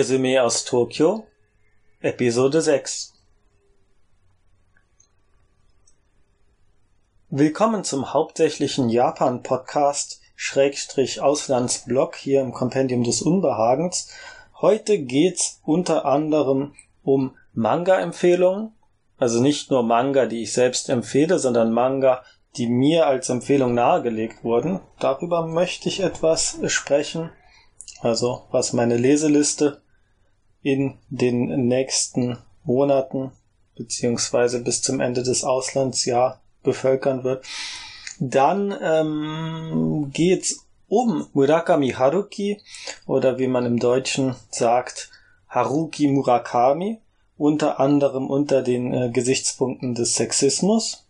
Resümee aus Tokio, Episode 6. Willkommen zum hauptsächlichen Japan-Podcast Schrägstrich Auslandsblog hier im Kompendium des Unbehagens. Heute geht's unter anderem um Manga-Empfehlungen, also nicht nur Manga, die ich selbst empfehle, sondern Manga, die mir als Empfehlung nahegelegt wurden. Darüber möchte ich etwas sprechen. Also was meine Leseliste in den nächsten Monaten beziehungsweise bis zum Ende des Auslandsjahr bevölkern wird. Dann ähm, geht's um Murakami Haruki oder wie man im Deutschen sagt Haruki Murakami, unter anderem unter den äh, Gesichtspunkten des Sexismus.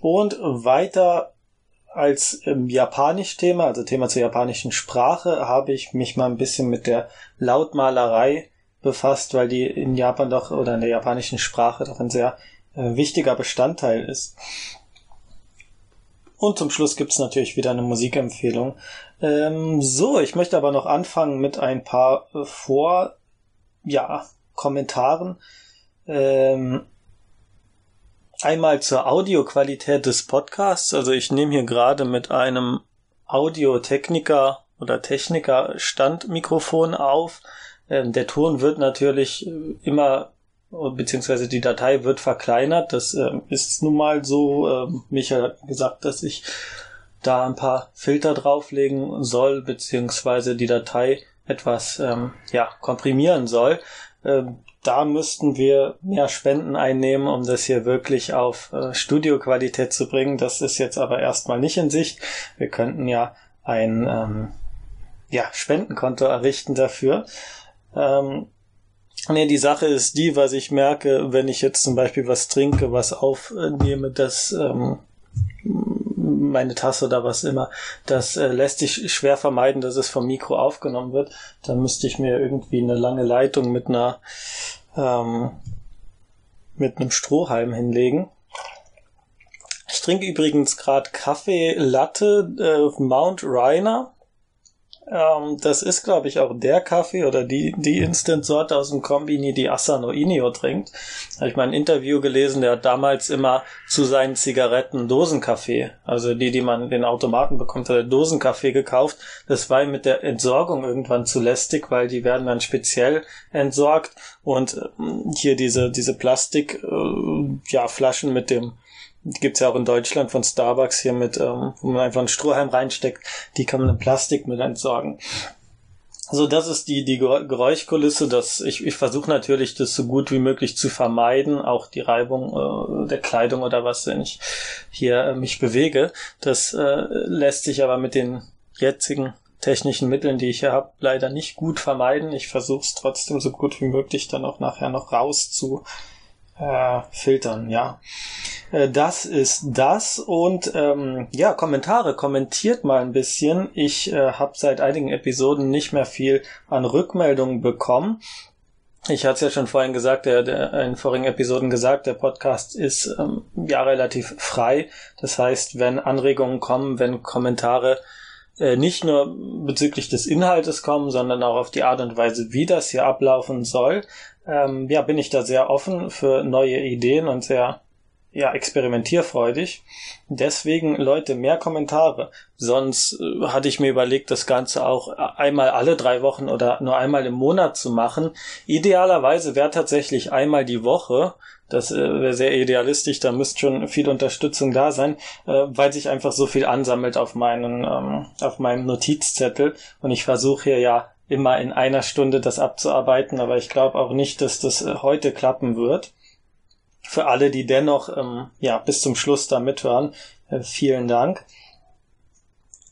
Und weiter als ähm, Japanisch-Thema, also Thema zur japanischen Sprache, habe ich mich mal ein bisschen mit der Lautmalerei befasst, weil die in Japan doch oder in der japanischen Sprache doch ein sehr äh, wichtiger Bestandteil ist. Und zum Schluss gibt's natürlich wieder eine Musikempfehlung. Ähm, so, ich möchte aber noch anfangen mit ein paar äh, Vor, ja, Kommentaren. Ähm, einmal zur Audioqualität des Podcasts. Also ich nehme hier gerade mit einem Audiotechniker oder Techniker Standmikrofon auf. Ähm, der Ton wird natürlich äh, immer beziehungsweise die Datei wird verkleinert. Das äh, ist nun mal so. Äh, Michael hat gesagt, dass ich da ein paar Filter drauflegen soll, beziehungsweise die Datei etwas ähm, ja, komprimieren soll. Ähm, da müssten wir mehr Spenden einnehmen, um das hier wirklich auf äh, Studioqualität zu bringen. Das ist jetzt aber erstmal nicht in Sicht. Wir könnten ja ein ähm, ja, Spendenkonto errichten dafür. Ähm, Nee, die Sache ist die, was ich merke, wenn ich jetzt zum Beispiel was trinke, was aufnehme, dass ähm, meine Tasse oder was immer, das äh, lässt sich schwer vermeiden, dass es vom Mikro aufgenommen wird. Dann müsste ich mir irgendwie eine lange Leitung mit einer ähm, mit einem Strohhalm hinlegen. Ich trinke übrigens gerade Kaffee Latte äh, Mount Rainer ähm, das ist, glaube ich, auch der Kaffee oder die, die Instant-Sorte aus dem Kombini, die Asano Inio trinkt. Habe ich mal ein Interview gelesen, der hat damals immer zu seinen Zigaretten Dosenkaffee, also die, die man in den Automaten bekommt, hat er Dosenkaffee gekauft. Das war ihm mit der Entsorgung irgendwann zu lästig, weil die werden dann speziell entsorgt und ähm, hier diese, diese Plastik, äh, ja, Flaschen mit dem gibt's ja auch in Deutschland von Starbucks hier mit, ähm, wo man einfach einen Strohhalm reinsteckt. Die kann man in Plastik mit entsorgen. So, das ist die, die Geräuschkulisse. Das, ich, ich versuche natürlich, das so gut wie möglich zu vermeiden. Auch die Reibung äh, der Kleidung oder was, wenn ich hier äh, mich bewege. Das äh, lässt sich aber mit den jetzigen technischen Mitteln, die ich hier habe, leider nicht gut vermeiden. Ich versuche es trotzdem so gut wie möglich dann auch nachher noch raus zu äh, filtern, ja. Äh, das ist das und ähm, ja, Kommentare, kommentiert mal ein bisschen. Ich äh, habe seit einigen Episoden nicht mehr viel an Rückmeldungen bekommen. Ich hatte es ja schon vorhin gesagt, der, der in vorigen Episoden gesagt, der Podcast ist ähm, ja relativ frei. Das heißt, wenn Anregungen kommen, wenn Kommentare äh, nicht nur bezüglich des Inhaltes kommen, sondern auch auf die Art und Weise, wie das hier ablaufen soll, ähm, ja, bin ich da sehr offen für neue Ideen und sehr ja, experimentierfreudig. Deswegen, Leute, mehr Kommentare. Sonst äh, hatte ich mir überlegt, das Ganze auch einmal alle drei Wochen oder nur einmal im Monat zu machen. Idealerweise wäre tatsächlich einmal die Woche. Das äh, wäre sehr idealistisch, da müsste schon viel Unterstützung da sein, äh, weil sich einfach so viel ansammelt auf meinen, ähm, auf meinem Notizzettel. Und ich versuche hier ja immer in einer Stunde das abzuarbeiten, aber ich glaube auch nicht, dass das äh, heute klappen wird. Für alle, die dennoch ähm, ja bis zum Schluss da mithören, äh, vielen Dank.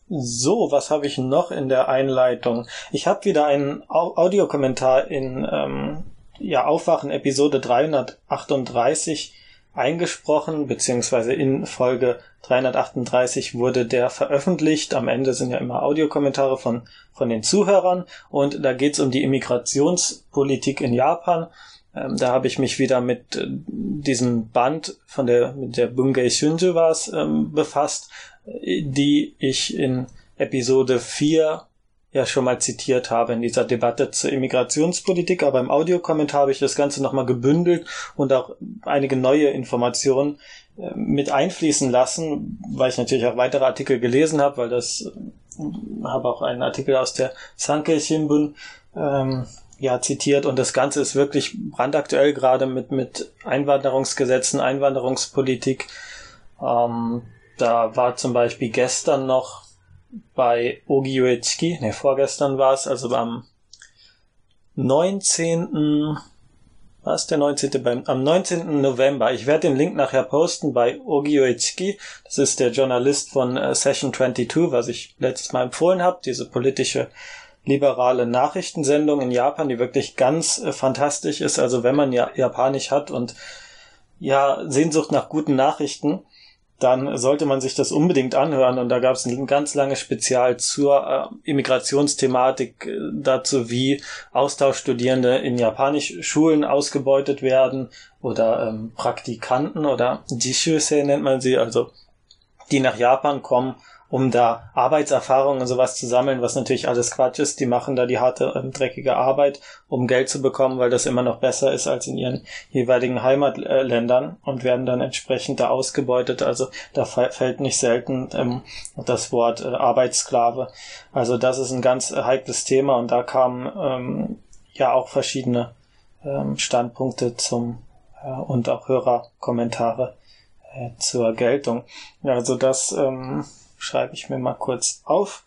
So, was habe ich noch in der Einleitung? Ich habe wieder einen Audiokommentar in ähm, ja, Aufwachen Episode 338 eingesprochen, beziehungsweise in Folge 338 wurde der veröffentlicht. Am Ende sind ja immer Audiokommentare von, von den Zuhörern und da geht es um die Immigrationspolitik in Japan. Ähm, da habe ich mich wieder mit äh, diesem Band von der, mit der Bungei Shunju ähm, befasst, die ich in Episode 4 ja schon mal zitiert habe in dieser Debatte zur Immigrationspolitik, aber im Audiokommentar habe ich das Ganze nochmal gebündelt und auch einige neue Informationen äh, mit einfließen lassen, weil ich natürlich auch weitere Artikel gelesen habe, weil das äh, habe auch einen Artikel aus der Sankei Shimbun ähm, ja zitiert und das Ganze ist wirklich brandaktuell gerade mit mit Einwanderungsgesetzen, Einwanderungspolitik. Ähm, da war zum Beispiel gestern noch bei Ogi Uechiki, ne, vorgestern war es, also am 19. Was der 19. Beim, am 19. November. Ich werde den Link nachher posten bei Ogi Uechiki. Das ist der Journalist von äh, Session 22, was ich letztes Mal empfohlen habe. Diese politische liberale Nachrichtensendung in Japan, die wirklich ganz äh, fantastisch ist. Also wenn man ja Japanisch hat und ja Sehnsucht nach guten Nachrichten, dann sollte man sich das unbedingt anhören. Und da gab es ein ganz langes Spezial zur äh, Immigrationsthematik äh, dazu, wie Austauschstudierende in Japanisch-Schulen ausgebeutet werden oder ähm, Praktikanten oder Jishusei nennt man sie, also die nach Japan kommen um da Arbeitserfahrung und sowas zu sammeln, was natürlich alles Quatsch ist. Die machen da die harte, ähm, dreckige Arbeit, um Geld zu bekommen, weil das immer noch besser ist als in ihren jeweiligen Heimatländern und werden dann entsprechend da ausgebeutet. Also da fällt nicht selten ähm, das Wort äh, Arbeitssklave. Also das ist ein ganz äh, heikles Thema und da kamen ähm, ja auch verschiedene ähm, Standpunkte zum äh, und auch Hörerkommentare äh, zur Geltung. Also das ähm, schreibe ich mir mal kurz auf,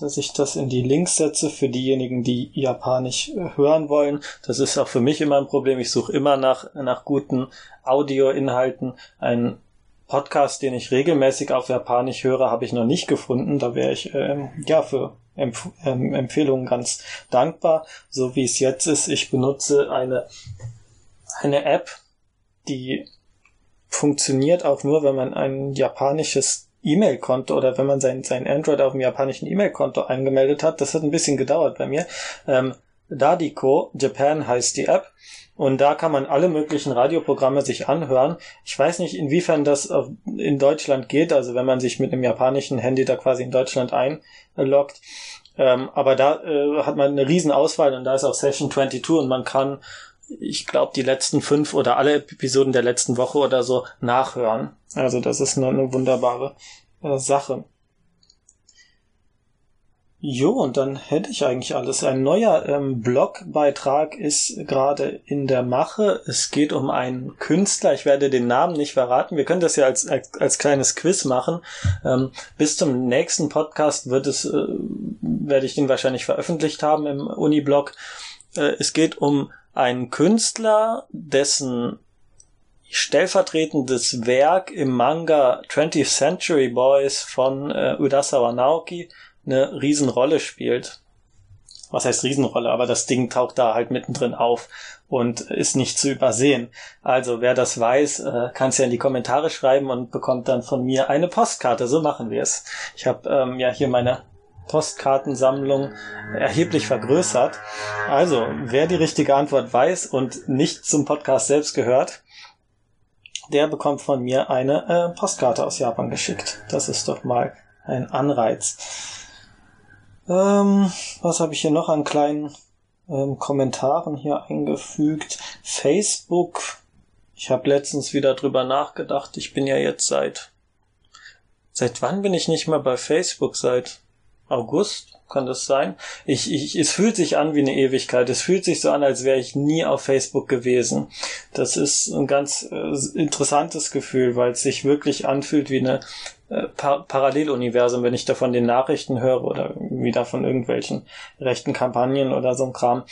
dass ich das in die Links setze für diejenigen, die Japanisch äh, hören wollen. Das ist auch für mich immer ein Problem. Ich suche immer nach, nach guten Audioinhalten. Ein Podcast, den ich regelmäßig auf Japanisch höre, habe ich noch nicht gefunden. Da wäre ich ähm, ja für Empf ähm, Empfehlungen ganz dankbar. So wie es jetzt ist, ich benutze eine eine App, die funktioniert auch nur, wenn man ein japanisches E-Mail-Konto oder wenn man sein, sein Android auf dem japanischen E-Mail-Konto angemeldet hat. Das hat ein bisschen gedauert bei mir. Ähm, Dadiko Japan heißt die App. Und da kann man alle möglichen Radioprogramme sich anhören. Ich weiß nicht, inwiefern das in Deutschland geht, also wenn man sich mit einem japanischen Handy da quasi in Deutschland einloggt. Ähm, aber da äh, hat man eine riesen Auswahl und da ist auch Session 22 und man kann, ich glaube, die letzten fünf oder alle Episoden der letzten Woche oder so nachhören. Also das ist eine, eine wunderbare äh, Sache. Jo, und dann hätte ich eigentlich alles. Ein neuer ähm, Blogbeitrag ist gerade in der Mache. Es geht um einen Künstler. Ich werde den Namen nicht verraten. Wir können das ja als, als, als kleines Quiz machen. Ähm, bis zum nächsten Podcast wird es, äh, werde ich den wahrscheinlich veröffentlicht haben im Uniblog. Äh, es geht um einen Künstler, dessen stellvertretendes Werk im Manga 20th Century Boys von äh, Urasawa Naoki eine Riesenrolle spielt. Was heißt Riesenrolle, aber das Ding taucht da halt mittendrin auf und ist nicht zu übersehen. Also wer das weiß, äh, kann es ja in die Kommentare schreiben und bekommt dann von mir eine Postkarte. So machen wir es. Ich habe ähm, ja hier meine Postkartensammlung erheblich vergrößert. Also, wer die richtige Antwort weiß und nicht zum Podcast selbst gehört, der bekommt von mir eine äh, Postkarte aus Japan geschickt. Das ist doch mal ein Anreiz. Ähm, was habe ich hier noch an kleinen ähm, Kommentaren hier eingefügt? Facebook. Ich habe letztens wieder drüber nachgedacht. Ich bin ja jetzt seit seit wann bin ich nicht mehr bei Facebook? Seit August? kann das sein? Ich, ich, es fühlt sich an wie eine Ewigkeit. Es fühlt sich so an, als wäre ich nie auf Facebook gewesen. Das ist ein ganz äh, interessantes Gefühl, weil es sich wirklich anfühlt wie eine äh, Par Paralleluniversum, wenn ich da von den Nachrichten höre oder wieder von irgendwelchen rechten Kampagnen oder so ein Kram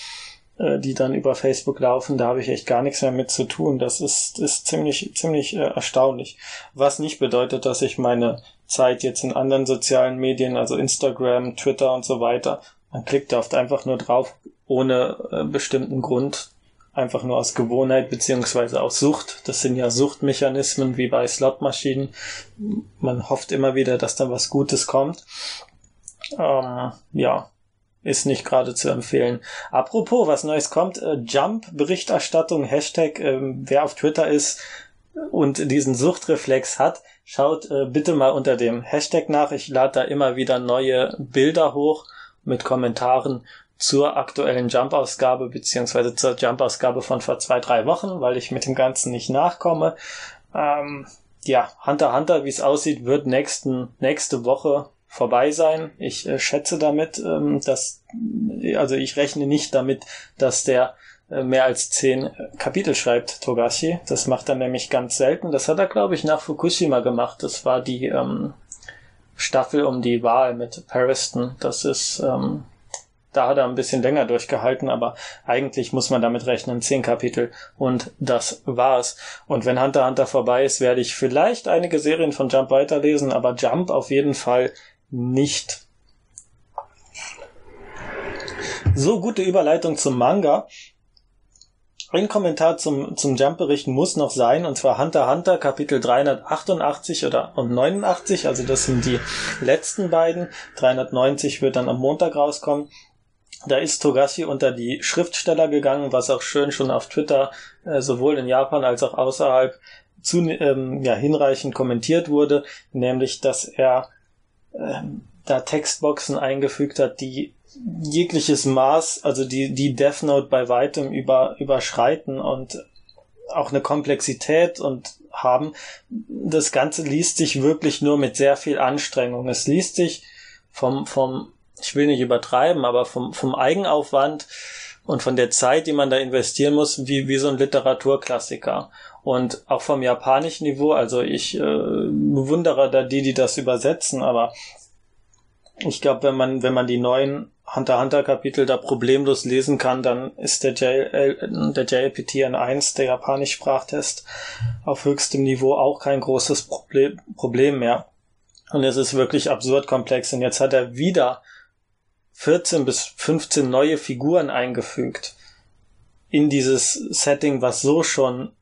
die dann über Facebook laufen, da habe ich echt gar nichts mehr mit zu tun. Das ist, ist ziemlich, ziemlich äh, erstaunlich. Was nicht bedeutet, dass ich meine Zeit jetzt in anderen sozialen Medien, also Instagram, Twitter und so weiter. Man klickt oft einfach nur drauf, ohne äh, bestimmten Grund, einfach nur aus Gewohnheit beziehungsweise aus Sucht. Das sind ja Suchtmechanismen wie bei Slotmaschinen. Man hofft immer wieder, dass da was Gutes kommt. Ähm, ja, ist nicht gerade zu empfehlen. Apropos, was Neues kommt, äh, Jump-Berichterstattung, Hashtag, ähm, wer auf Twitter ist und diesen Suchtreflex hat, Schaut äh, bitte mal unter dem Hashtag nach. Ich lade da immer wieder neue Bilder hoch mit Kommentaren zur aktuellen Jump-Ausgabe beziehungsweise zur Jump-Ausgabe von vor zwei, drei Wochen, weil ich mit dem Ganzen nicht nachkomme. Ähm, ja, Hunter Hunter, wie es aussieht, wird nächsten, nächste Woche vorbei sein. Ich äh, schätze damit, ähm, dass, also ich rechne nicht damit, dass der äh, mehr als zehn Kapitel schreibt, Togashi. Das macht er nämlich ganz selten. Das hat er, glaube ich, nach Fukushima gemacht. Das war die ähm, Staffel um die Wahl mit Pariston. Das ist, ähm, da hat er ein bisschen länger durchgehalten, aber eigentlich muss man damit rechnen, zehn Kapitel und das war's. Und wenn Hunter Hunter vorbei ist, werde ich vielleicht einige Serien von Jump weiterlesen, aber Jump auf jeden Fall nicht. So gute Überleitung zum Manga. Ein Kommentar zum, zum Jump-Bericht muss noch sein, und zwar Hunter Hunter Kapitel 388 oder und 89, also das sind die letzten beiden. 390 wird dann am Montag rauskommen. Da ist Togashi unter die Schriftsteller gegangen, was auch schön schon auf Twitter äh, sowohl in Japan als auch außerhalb zu, ähm, ja, hinreichend kommentiert wurde, nämlich dass er ähm, da Textboxen eingefügt hat, die jegliches Maß, also die, die Death Note bei weitem über, überschreiten und auch eine Komplexität und haben. Das Ganze liest sich wirklich nur mit sehr viel Anstrengung. Es liest sich vom, vom ich will nicht übertreiben, aber vom, vom Eigenaufwand und von der Zeit, die man da investieren muss, wie, wie so ein Literaturklassiker. Und auch vom japanischen Niveau, also ich äh, bewundere da die, die das übersetzen, aber ich glaube, wenn man, wenn man die neuen Hunter Hunter Kapitel da problemlos lesen kann, dann ist der, JL, der JLPT N1, der japanisch Sprachtest, auf höchstem Niveau auch kein großes Problem, Problem mehr. Und es ist wirklich absurd komplex. Und jetzt hat er wieder 14 bis 15 neue Figuren eingefügt in dieses Setting, was so schon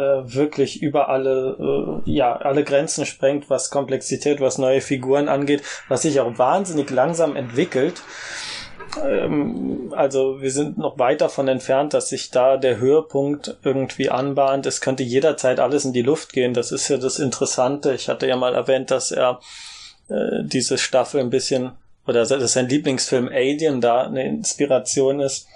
äh, wirklich über alle, äh, ja, alle Grenzen sprengt, was Komplexität, was neue Figuren angeht, was sich auch wahnsinnig langsam entwickelt. Ähm, also wir sind noch weit davon entfernt, dass sich da der Höhepunkt irgendwie anbahnt. Es könnte jederzeit alles in die Luft gehen. Das ist ja das Interessante. Ich hatte ja mal erwähnt, dass er äh, diese Staffel ein bisschen oder dass sein Lieblingsfilm Alien da eine Inspiration ist.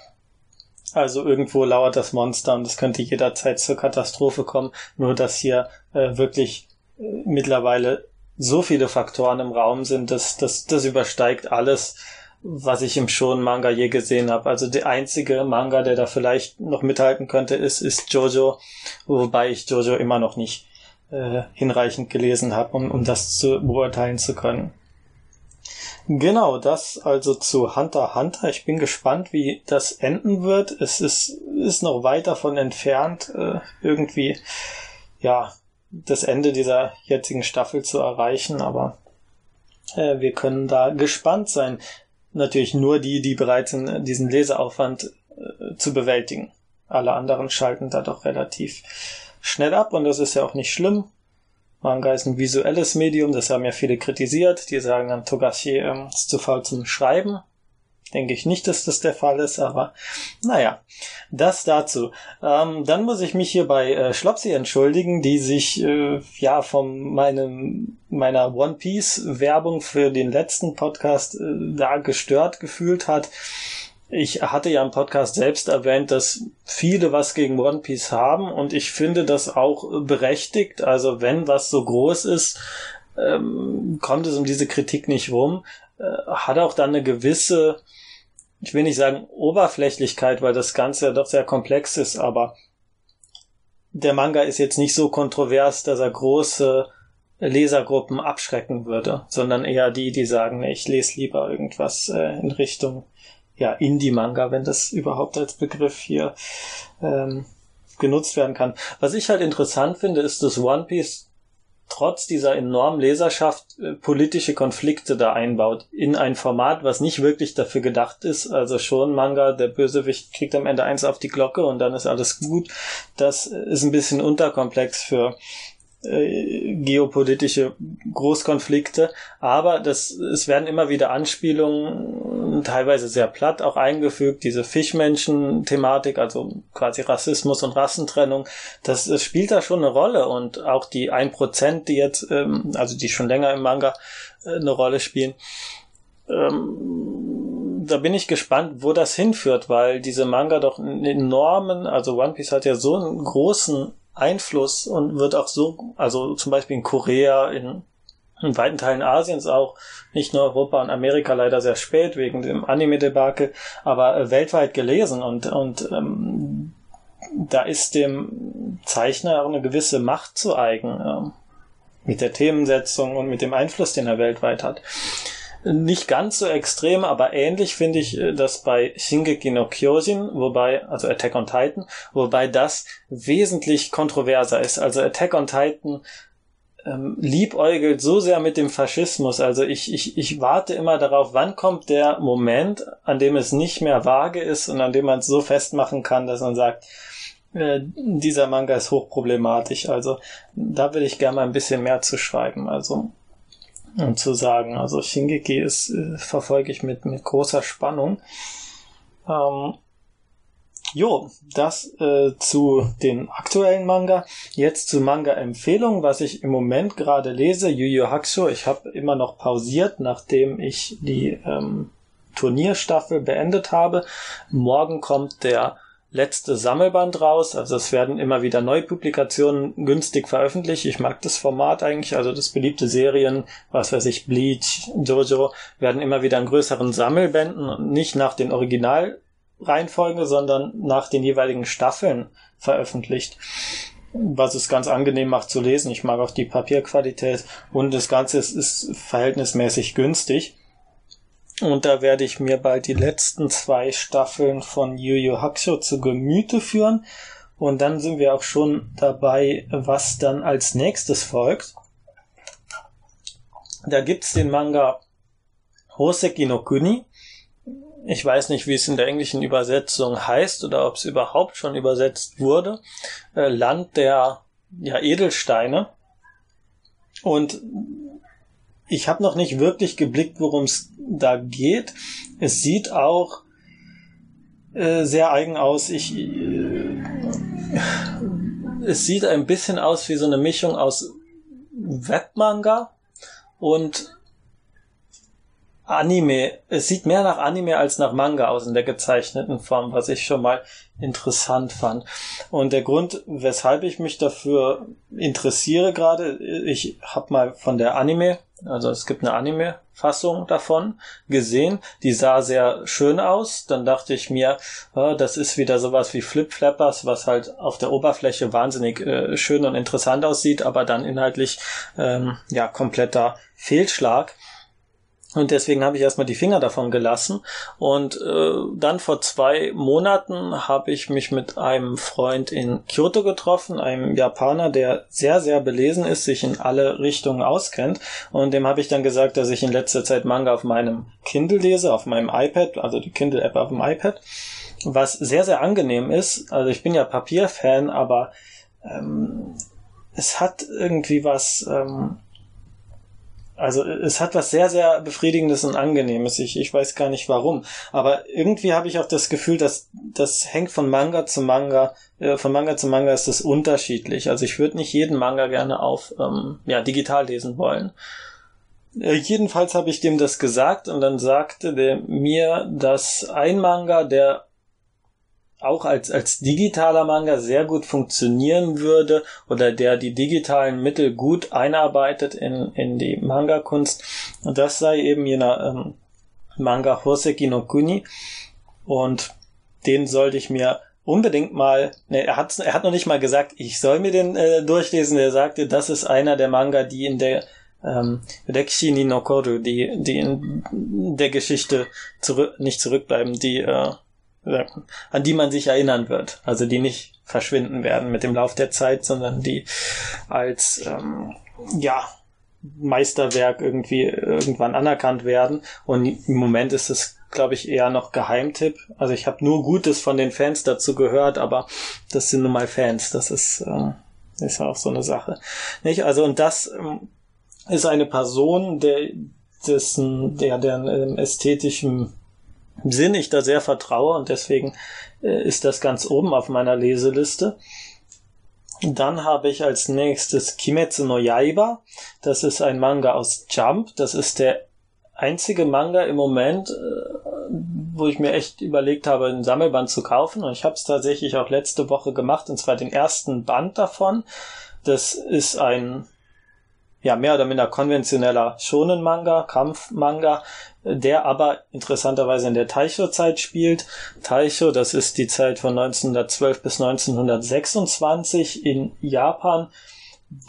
Also irgendwo lauert das Monster und es könnte jederzeit zur Katastrophe kommen. Nur dass hier äh, wirklich äh, mittlerweile so viele Faktoren im Raum sind, dass das, das übersteigt alles, was ich im schon Manga je gesehen habe. Also der einzige Manga, der da vielleicht noch mithalten könnte, ist, ist Jojo, wobei ich Jojo immer noch nicht äh, hinreichend gelesen habe, um, um das zu beurteilen zu können. Genau, das also zu Hunter Hunter. Ich bin gespannt, wie das enden wird. Es ist, ist noch weit davon entfernt, äh, irgendwie, ja, das Ende dieser jetzigen Staffel zu erreichen, aber äh, wir können da gespannt sein. Natürlich nur die, die bereit sind, diesen Leseaufwand äh, zu bewältigen. Alle anderen schalten da doch relativ schnell ab und das ist ja auch nicht schlimm. Manga ist ein visuelles Medium, das haben ja viele kritisiert. Die sagen dann, Togashi ähm, ist zu faul zum Schreiben. Denke ich nicht, dass das der Fall ist, aber naja, das dazu. Ähm, dann muss ich mich hier bei äh, Schlopsi entschuldigen, die sich äh, ja von meinem meiner One Piece Werbung für den letzten Podcast äh, da gestört gefühlt hat. Ich hatte ja im Podcast selbst erwähnt, dass viele was gegen One Piece haben und ich finde das auch berechtigt. Also wenn was so groß ist, ähm, kommt es um diese Kritik nicht rum. Äh, hat auch dann eine gewisse, ich will nicht sagen Oberflächlichkeit, weil das Ganze ja doch sehr komplex ist, aber der Manga ist jetzt nicht so kontrovers, dass er große Lesergruppen abschrecken würde, sondern eher die, die sagen, ich lese lieber irgendwas äh, in Richtung ja, Indie-Manga, wenn das überhaupt als Begriff hier ähm, genutzt werden kann. Was ich halt interessant finde, ist, dass One Piece trotz dieser enormen Leserschaft äh, politische Konflikte da einbaut in ein Format, was nicht wirklich dafür gedacht ist. Also schon Manga, der Bösewicht kriegt am Ende eins auf die Glocke und dann ist alles gut. Das ist ein bisschen unterkomplex für äh, geopolitische Großkonflikte, aber das, es werden immer wieder Anspielungen, teilweise sehr platt auch eingefügt, diese Fischmenschen-Thematik, also quasi Rassismus und Rassentrennung, das, das spielt da schon eine Rolle und auch die ein Prozent, die jetzt, ähm, also die schon länger im Manga äh, eine Rolle spielen, ähm, da bin ich gespannt, wo das hinführt, weil diese Manga doch einen enormen, also One Piece hat ja so einen großen Einfluss und wird auch so, also zum Beispiel in Korea, in, in weiten Teilen Asiens auch, nicht nur Europa und Amerika leider sehr spät wegen dem Anime-Debakel, aber äh, weltweit gelesen und, und ähm, da ist dem Zeichner auch eine gewisse Macht zu eigen, ähm, mit der Themensetzung und mit dem Einfluss, den er weltweit hat. Nicht ganz so extrem, aber ähnlich finde ich äh, das bei Shingeki no Kyojin, wobei, also Attack on Titan, wobei das wesentlich kontroverser ist. Also Attack on Titan ähm, liebäugelt so sehr mit dem Faschismus. Also ich, ich, ich warte immer darauf, wann kommt der Moment, an dem es nicht mehr vage ist und an dem man es so festmachen kann, dass man sagt, äh, dieser Manga ist hochproblematisch. Also da will ich gerne mal ein bisschen mehr zu schreiben. Also zu sagen. Also Shingeki ist, äh, verfolge ich mit, mit großer Spannung. Ähm, jo, das äh, zu den aktuellen Manga. Jetzt zu Manga-Empfehlungen, was ich im Moment gerade lese. Yu Yu Hakusho. Ich habe immer noch pausiert, nachdem ich die ähm, Turnierstaffel beendet habe. Morgen kommt der letzte Sammelband raus. Also es werden immer wieder Neupublikationen günstig veröffentlicht. Ich mag das Format eigentlich. Also das beliebte Serien, was weiß ich, Bleach, Jojo, werden immer wieder in größeren Sammelbänden nicht nach den Originalreihenfolgen, sondern nach den jeweiligen Staffeln veröffentlicht. Was es ganz angenehm macht zu lesen. Ich mag auch die Papierqualität und das Ganze ist, ist verhältnismäßig günstig. Und da werde ich mir bald die letzten zwei Staffeln von Yu Yu Hakusho zu Gemüte führen. Und dann sind wir auch schon dabei, was dann als nächstes folgt. Da gibt's den Manga Hoseki no Kuni. Ich weiß nicht, wie es in der englischen Übersetzung heißt oder ob es überhaupt schon übersetzt wurde. Äh, Land der ja, Edelsteine. Und ich habe noch nicht wirklich geblickt, worum es da geht. Es sieht auch äh, sehr eigen aus. Ich, äh, es sieht ein bisschen aus wie so eine Mischung aus Webmanga und Anime. Es sieht mehr nach Anime als nach Manga aus in der gezeichneten Form, was ich schon mal interessant fand. Und der Grund, weshalb ich mich dafür interessiere gerade, ich habe mal von der Anime, also es gibt eine Anime-Fassung davon gesehen, die sah sehr schön aus. Dann dachte ich mir, oh, das ist wieder sowas wie Flip Flappers, was halt auf der Oberfläche wahnsinnig äh, schön und interessant aussieht, aber dann inhaltlich ähm, ja kompletter Fehlschlag. Und deswegen habe ich erstmal die Finger davon gelassen. Und äh, dann vor zwei Monaten habe ich mich mit einem Freund in Kyoto getroffen, einem Japaner, der sehr, sehr belesen ist, sich in alle Richtungen auskennt. Und dem habe ich dann gesagt, dass ich in letzter Zeit Manga auf meinem Kindle lese, auf meinem iPad, also die Kindle-App auf dem iPad. Was sehr, sehr angenehm ist. Also ich bin ja Papierfan, aber ähm, es hat irgendwie was. Ähm, also es hat was sehr, sehr Befriedigendes und Angenehmes. Ich, ich weiß gar nicht warum. Aber irgendwie habe ich auch das Gefühl, dass das hängt von Manga zu Manga, äh, von Manga zu Manga ist das unterschiedlich. Also ich würde nicht jeden Manga gerne auf ähm, ja, digital lesen wollen. Äh, jedenfalls habe ich dem das gesagt und dann sagte der mir, dass ein Manga, der auch als, als digitaler Manga sehr gut funktionieren würde oder der die digitalen Mittel gut einarbeitet in, in die Manga-Kunst. Und das sei eben jener ähm, Manga Hoseki no Kuni. Und den sollte ich mir unbedingt mal, ne, er hat, er hat noch nicht mal gesagt, ich soll mir den äh, durchlesen. Er sagte, das ist einer der Manga, die in der ähm, Rekishi ni Nokoru, die, die in der Geschichte zurück, nicht zurückbleiben, die äh, an die man sich erinnern wird. Also die nicht verschwinden werden mit dem Lauf der Zeit, sondern die als ähm, ja Meisterwerk irgendwie irgendwann anerkannt werden. Und im Moment ist es, glaube ich, eher noch Geheimtipp. Also ich habe nur Gutes von den Fans dazu gehört, aber das sind nun mal Fans. Das ist äh, ist auch so eine Sache. Nicht? Also und das ähm, ist eine Person, der dessen, der deren ähm, ästhetischen Sinn ich da sehr vertraue und deswegen äh, ist das ganz oben auf meiner Leseliste. Dann habe ich als nächstes Kimetsu no Yaiba. Das ist ein Manga aus Jump. Das ist der einzige Manga im Moment, äh, wo ich mir echt überlegt habe, ein Sammelband zu kaufen. Und ich habe es tatsächlich auch letzte Woche gemacht, und zwar den ersten Band davon. Das ist ein ja mehr oder minder konventioneller Shonen-Manga, Kampf-Manga, der aber interessanterweise in der Taisho-Zeit spielt. Taisho, das ist die Zeit von 1912 bis 1926 in Japan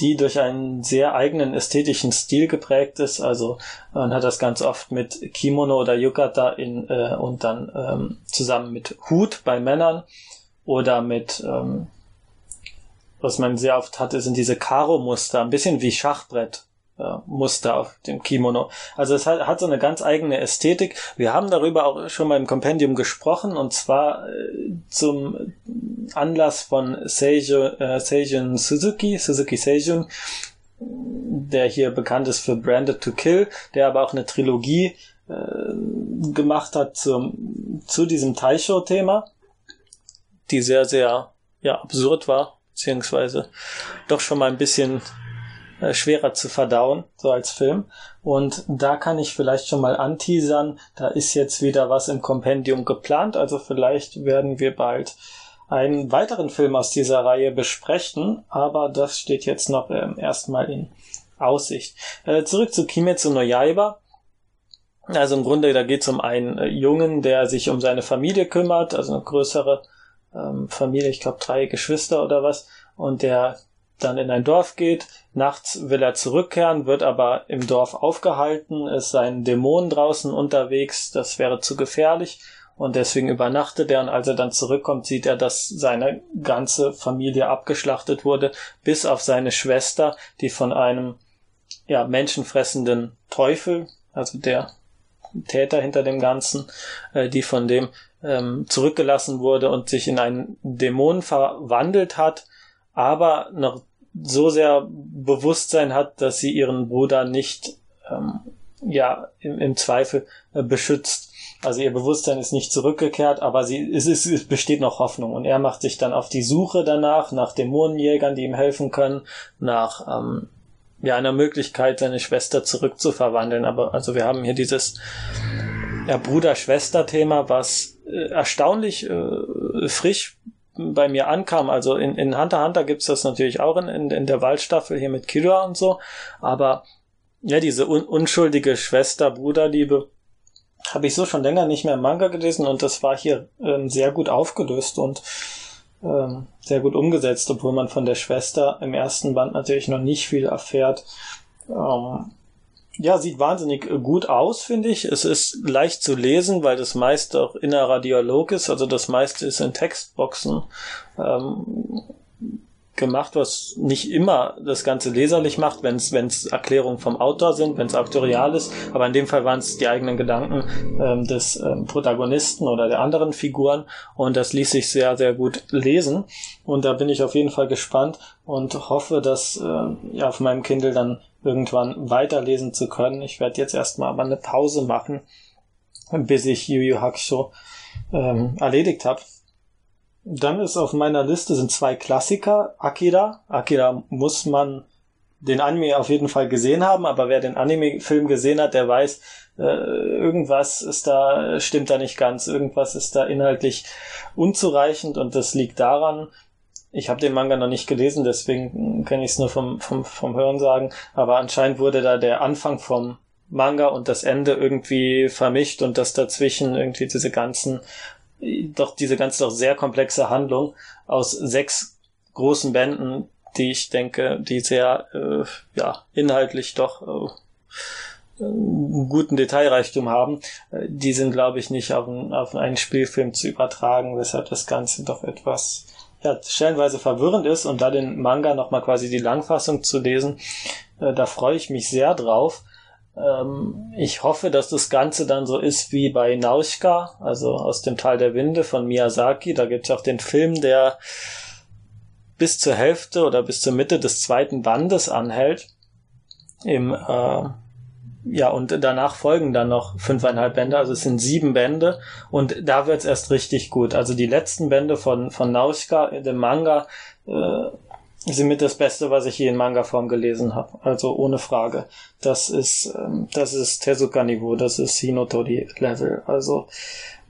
die durch einen sehr eigenen ästhetischen Stil geprägt ist. Also man hat das ganz oft mit Kimono oder Yukata in, äh, und dann ähm, zusammen mit Hut bei Männern oder mit ähm, was man sehr oft hatte, sind diese Karo-Muster, ein bisschen wie Schachbrett. Äh, Muster auf dem Kimono. Also es hat, hat so eine ganz eigene Ästhetik. Wir haben darüber auch schon mal im Kompendium gesprochen und zwar äh, zum Anlass von Seijo, äh, Seijun Suzuki, Suzuki Seijun, der hier bekannt ist für Branded to Kill, der aber auch eine Trilogie äh, gemacht hat zum, zu diesem Taisho-Thema, die sehr, sehr ja, absurd war, beziehungsweise doch schon mal ein bisschen äh, schwerer zu verdauen, so als Film. Und da kann ich vielleicht schon mal anteasern, da ist jetzt wieder was im Kompendium geplant, also vielleicht werden wir bald einen weiteren Film aus dieser Reihe besprechen, aber das steht jetzt noch ähm, erstmal in Aussicht. Äh, zurück zu Kimetsu no Yaiba. Also im Grunde, da geht es um einen äh, Jungen, der sich um seine Familie kümmert, also eine größere ähm, Familie, ich glaube drei Geschwister oder was, und der dann in ein Dorf geht. Nachts will er zurückkehren, wird aber im Dorf aufgehalten, es seien Dämonen draußen unterwegs, das wäre zu gefährlich. Und deswegen übernachtet er. Und als er dann zurückkommt, sieht er, dass seine ganze Familie abgeschlachtet wurde, bis auf seine Schwester, die von einem ja, menschenfressenden Teufel, also der Täter hinter dem Ganzen, äh, die von dem ähm, zurückgelassen wurde und sich in einen Dämon verwandelt hat aber noch so sehr Bewusstsein hat, dass sie ihren Bruder nicht ähm, ja im, im Zweifel äh, beschützt. Also ihr Bewusstsein ist nicht zurückgekehrt, aber sie, es, ist, es besteht noch Hoffnung. Und er macht sich dann auf die Suche danach, nach Dämonenjägern, die ihm helfen können, nach ähm, ja, einer Möglichkeit, seine Schwester zurückzuverwandeln. Aber also wir haben hier dieses ja, Bruder-Schwester-Thema, was äh, erstaunlich äh, frisch bei mir ankam. Also in, in Hunter Hunter gibt's das natürlich auch in, in, in der Waldstaffel hier mit Kira und so. Aber ja, diese un unschuldige Schwester-Bruderliebe habe ich so schon länger nicht mehr im Manga gelesen und das war hier ähm, sehr gut aufgelöst und ähm, sehr gut umgesetzt, obwohl man von der Schwester im ersten Band natürlich noch nicht viel erfährt. Ähm, ja, sieht wahnsinnig äh, gut aus, finde ich. Es ist leicht zu lesen, weil das meiste auch innerer Dialog ist. Also das meiste ist in Textboxen ähm, gemacht, was nicht immer das Ganze leserlich macht, wenn es Erklärungen vom Autor sind, wenn es aktorial ist. Aber in dem Fall waren es die eigenen Gedanken ähm, des ähm, Protagonisten oder der anderen Figuren. Und das ließ sich sehr, sehr gut lesen. Und da bin ich auf jeden Fall gespannt und hoffe, dass äh, ja auf meinem Kindle dann irgendwann weiterlesen zu können. Ich werde jetzt erstmal aber eine Pause machen, bis ich Yu Yu Hakusho ähm, erledigt habe. Dann ist auf meiner Liste sind zwei Klassiker. Akira. Akira muss man den Anime auf jeden Fall gesehen haben, aber wer den Anime-Film gesehen hat, der weiß, äh, irgendwas ist da, stimmt da nicht ganz, irgendwas ist da inhaltlich unzureichend und das liegt daran, ich habe den Manga noch nicht gelesen, deswegen kenne ich es nur vom, vom, vom Hören sagen. Aber anscheinend wurde da der Anfang vom Manga und das Ende irgendwie vermischt und das dazwischen irgendwie diese ganzen, doch diese ganze doch sehr komplexe Handlung aus sechs großen Bänden, die ich denke, die sehr äh, ja inhaltlich doch äh, guten Detailreichtum haben, äh, die sind glaube ich nicht auf, ein, auf einen Spielfilm zu übertragen, weshalb das Ganze doch etwas ja, stellenweise verwirrend ist und da den Manga nochmal quasi die Langfassung zu lesen, äh, da freue ich mich sehr drauf. Ähm, ich hoffe, dass das Ganze dann so ist wie bei Nausica, also aus dem Tal der Winde von Miyazaki. Da gibt es auch den Film, der bis zur Hälfte oder bis zur Mitte des zweiten Bandes anhält. Im äh, ja, und danach folgen dann noch fünfeinhalb Bände, also es sind sieben Bände und da wird's erst richtig gut. Also die letzten Bände von, von Nausica, dem Manga, äh, sind mit das Beste, was ich je in Manga-Form gelesen habe. Also ohne Frage. Das ist, ähm, das ist Tezuka-Niveau, das ist Hinotori-Level. Also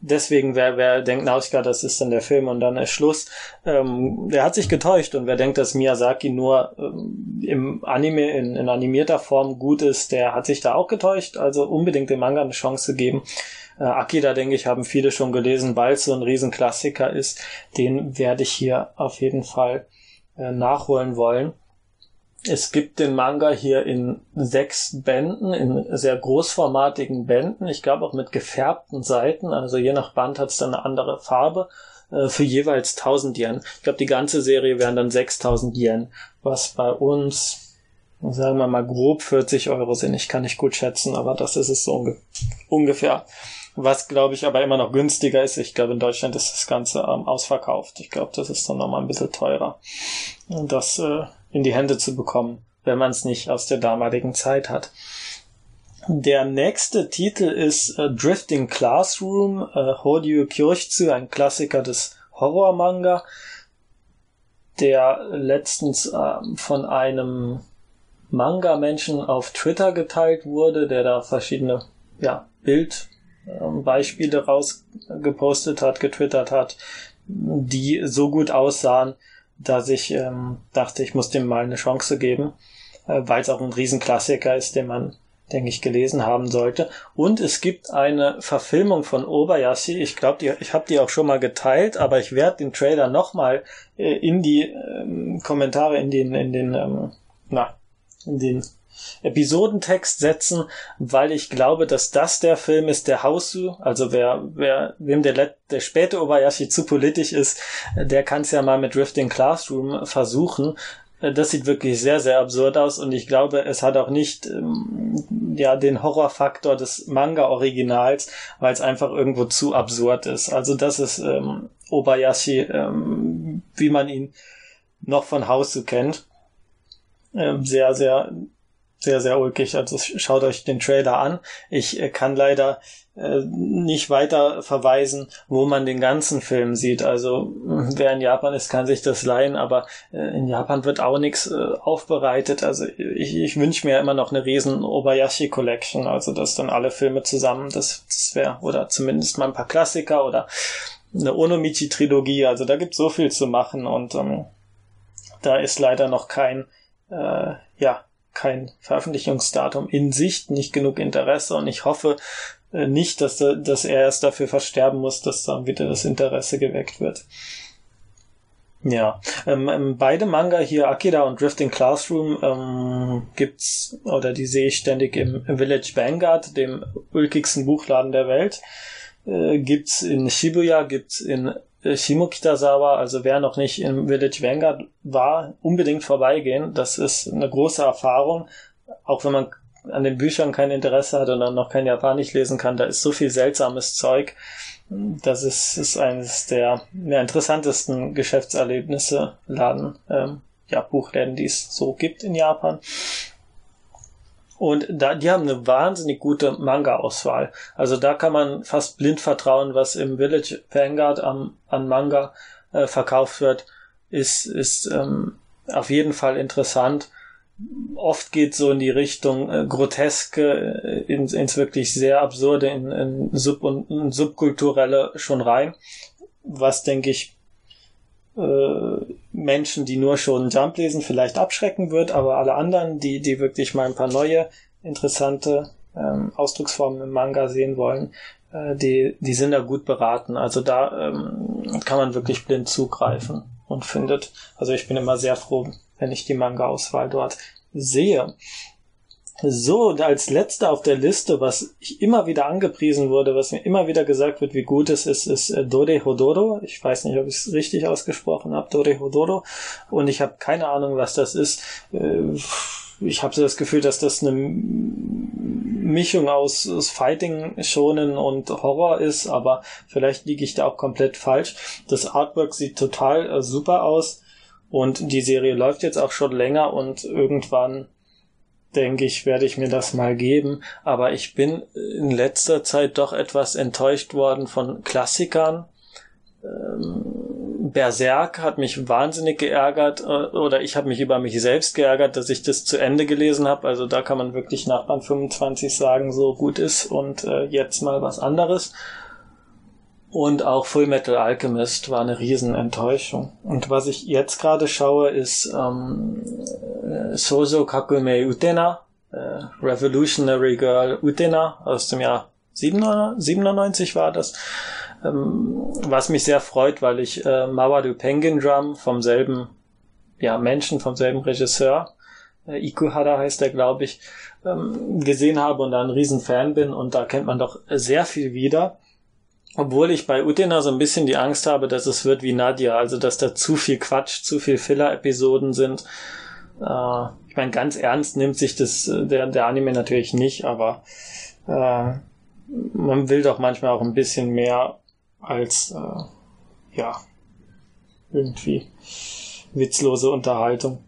deswegen, wer, wer denkt, Nausicaa, das ist dann der Film und dann ist Schluss, ähm, der hat sich getäuscht und wer denkt, dass Miyazaki nur ähm, im Anime, in, in animierter Form gut ist, der hat sich da auch getäuscht. Also unbedingt dem Manga eine Chance geben. Äh, Akira, denke ich, haben viele schon gelesen, weil es so ein Riesenklassiker ist. Den werde ich hier auf jeden Fall äh, nachholen wollen. Es gibt den Manga hier in sechs Bänden, in sehr großformatigen Bänden. Ich glaube auch mit gefärbten Seiten. Also je nach Band hat es dann eine andere Farbe. Äh, für jeweils 1000 Yen. Ich glaube, die ganze Serie wären dann 6000 Yen. Was bei uns, sagen wir mal grob 40 Euro sind. Ich kann nicht gut schätzen, aber das ist es so unge ungefähr. Was, glaube ich, aber immer noch günstiger ist. Ich glaube, in Deutschland ist das Ganze ähm, ausverkauft. Ich glaube, das ist dann nochmal ein bisschen teurer. Und das äh, in die Hände zu bekommen, wenn man es nicht aus der damaligen Zeit hat. Der nächste Titel ist äh, Drifting Classroom, äh, Horyu Kyoshitsu, ein Klassiker des Horror-Manga, der letztens äh, von einem Manga-Menschen auf Twitter geteilt wurde, der da verschiedene ja, Bild ähm, Beispiele rausgepostet hat, getwittert hat, die so gut aussahen, dass ich ähm, dachte, ich muss dem mal eine Chance geben, äh, weil es auch ein Riesenklassiker ist, den man, denke ich, gelesen haben sollte. Und es gibt eine Verfilmung von Obayashi. Ich glaube, ich habe die auch schon mal geteilt, aber ich werde den Trailer nochmal äh, in die ähm, Kommentare, in den, in den, ähm, na, in den Episodentext setzen, weil ich glaube, dass das der Film ist, der Hausu, also wer, wer, wem der, der späte Obayashi zu politisch ist, der kann es ja mal mit Drifting Classroom versuchen. Das sieht wirklich sehr, sehr absurd aus und ich glaube, es hat auch nicht ähm, ja den Horrorfaktor des Manga-Originals, weil es einfach irgendwo zu absurd ist. Also das ist ähm, Obayashi, ähm, wie man ihn noch von Hause kennt. Ähm, sehr, sehr sehr, sehr ulkig. Also schaut euch den Trailer an. Ich äh, kann leider äh, nicht weiter verweisen, wo man den ganzen Film sieht. Also wer in Japan ist, kann sich das leihen, aber äh, in Japan wird auch nichts aufbereitet. Also ich, ich wünsche mir immer noch eine riesen Obayashi Collection, also dass dann alle Filme zusammen, das, das wäre, oder zumindest mal ein paar Klassiker oder eine Onomichi Trilogie. Also da gibt so viel zu machen und ähm, da ist leider noch kein äh, ja kein Veröffentlichungsdatum in Sicht, nicht genug Interesse und ich hoffe äh, nicht, dass, dass er erst dafür versterben muss, dass dann wieder das Interesse geweckt wird. Ja, ähm, ähm, beide Manga hier, Akira und Drifting Classroom, ähm, gibt's, oder die sehe ich ständig im Village Vanguard, dem ulkigsten Buchladen der Welt. Äh, gibt's in Shibuya, gibt's in äh, Shimokitazawa, also wer noch nicht im Village Vanguard war, unbedingt vorbeigehen. Das ist eine große Erfahrung, auch wenn man an den Büchern kein Interesse hat und dann noch kein Japanisch lesen kann. Da ist so viel seltsames Zeug. Das ist, ist eines der mehr interessantesten Geschäftserlebnisse, Laden, ähm, ja, Buchläden, die es so gibt in Japan. Und da, die haben eine wahnsinnig gute Manga-Auswahl. Also da kann man fast blind vertrauen, was im Village Vanguard am, an Manga äh, verkauft wird, ist, ist ähm, auf jeden Fall interessant. Oft geht so in die Richtung äh, groteske, äh, ins, ins wirklich sehr absurde, in, in, Sub und in subkulturelle schon rein. Was denke ich äh, Menschen, die nur schon Jump lesen, vielleicht abschrecken wird, aber alle anderen, die, die wirklich mal ein paar neue, interessante ähm, Ausdrucksformen im Manga sehen wollen, äh, die, die sind da gut beraten. Also da ähm, kann man wirklich blind zugreifen und findet, also ich bin immer sehr froh, wenn ich die Manga-Auswahl dort sehe. So, als letzter auf der Liste, was immer wieder angepriesen wurde, was mir immer wieder gesagt wird, wie gut es ist, ist äh, Dore Hodoro. Ich weiß nicht, ob ich es richtig ausgesprochen habe, Dore Hodoro. Und ich habe keine Ahnung, was das ist. Äh, ich habe so das Gefühl, dass das eine Mischung aus, aus Fighting, Shonen und Horror ist, aber vielleicht liege ich da auch komplett falsch. Das Artwork sieht total äh, super aus und die Serie läuft jetzt auch schon länger und irgendwann denke ich, werde ich mir das mal geben. Aber ich bin in letzter Zeit doch etwas enttäuscht worden von Klassikern, ähm, Berserk hat mich wahnsinnig geärgert äh, oder ich habe mich über mich selbst geärgert, dass ich das zu Ende gelesen habe. Also da kann man wirklich nach Band 25 sagen, so gut ist und äh, jetzt mal was anderes. Und auch Full Metal Alchemist war eine Riesenenttäuschung. Und was ich jetzt gerade schaue, ist ähm, Sozo Kakume Utena, äh, Revolutionary Girl Utena aus dem Jahr 97 war das. Ähm, was mich sehr freut, weil ich äh, Mawadu Penguin Drum vom selben ja, Menschen, vom selben Regisseur, äh, Ikuhara heißt er, glaube ich, ähm, gesehen habe und da ein Riesenfan bin und da kennt man doch sehr viel wieder. Obwohl ich bei Utena so ein bisschen die Angst habe, dass es wird wie Nadia, also dass da zu viel Quatsch, zu viel Filler-Episoden sind. Äh, ich meine, ganz ernst nimmt sich das äh, der, der Anime natürlich nicht, aber äh, man will doch manchmal auch ein bisschen mehr als äh, ja irgendwie witzlose Unterhaltung.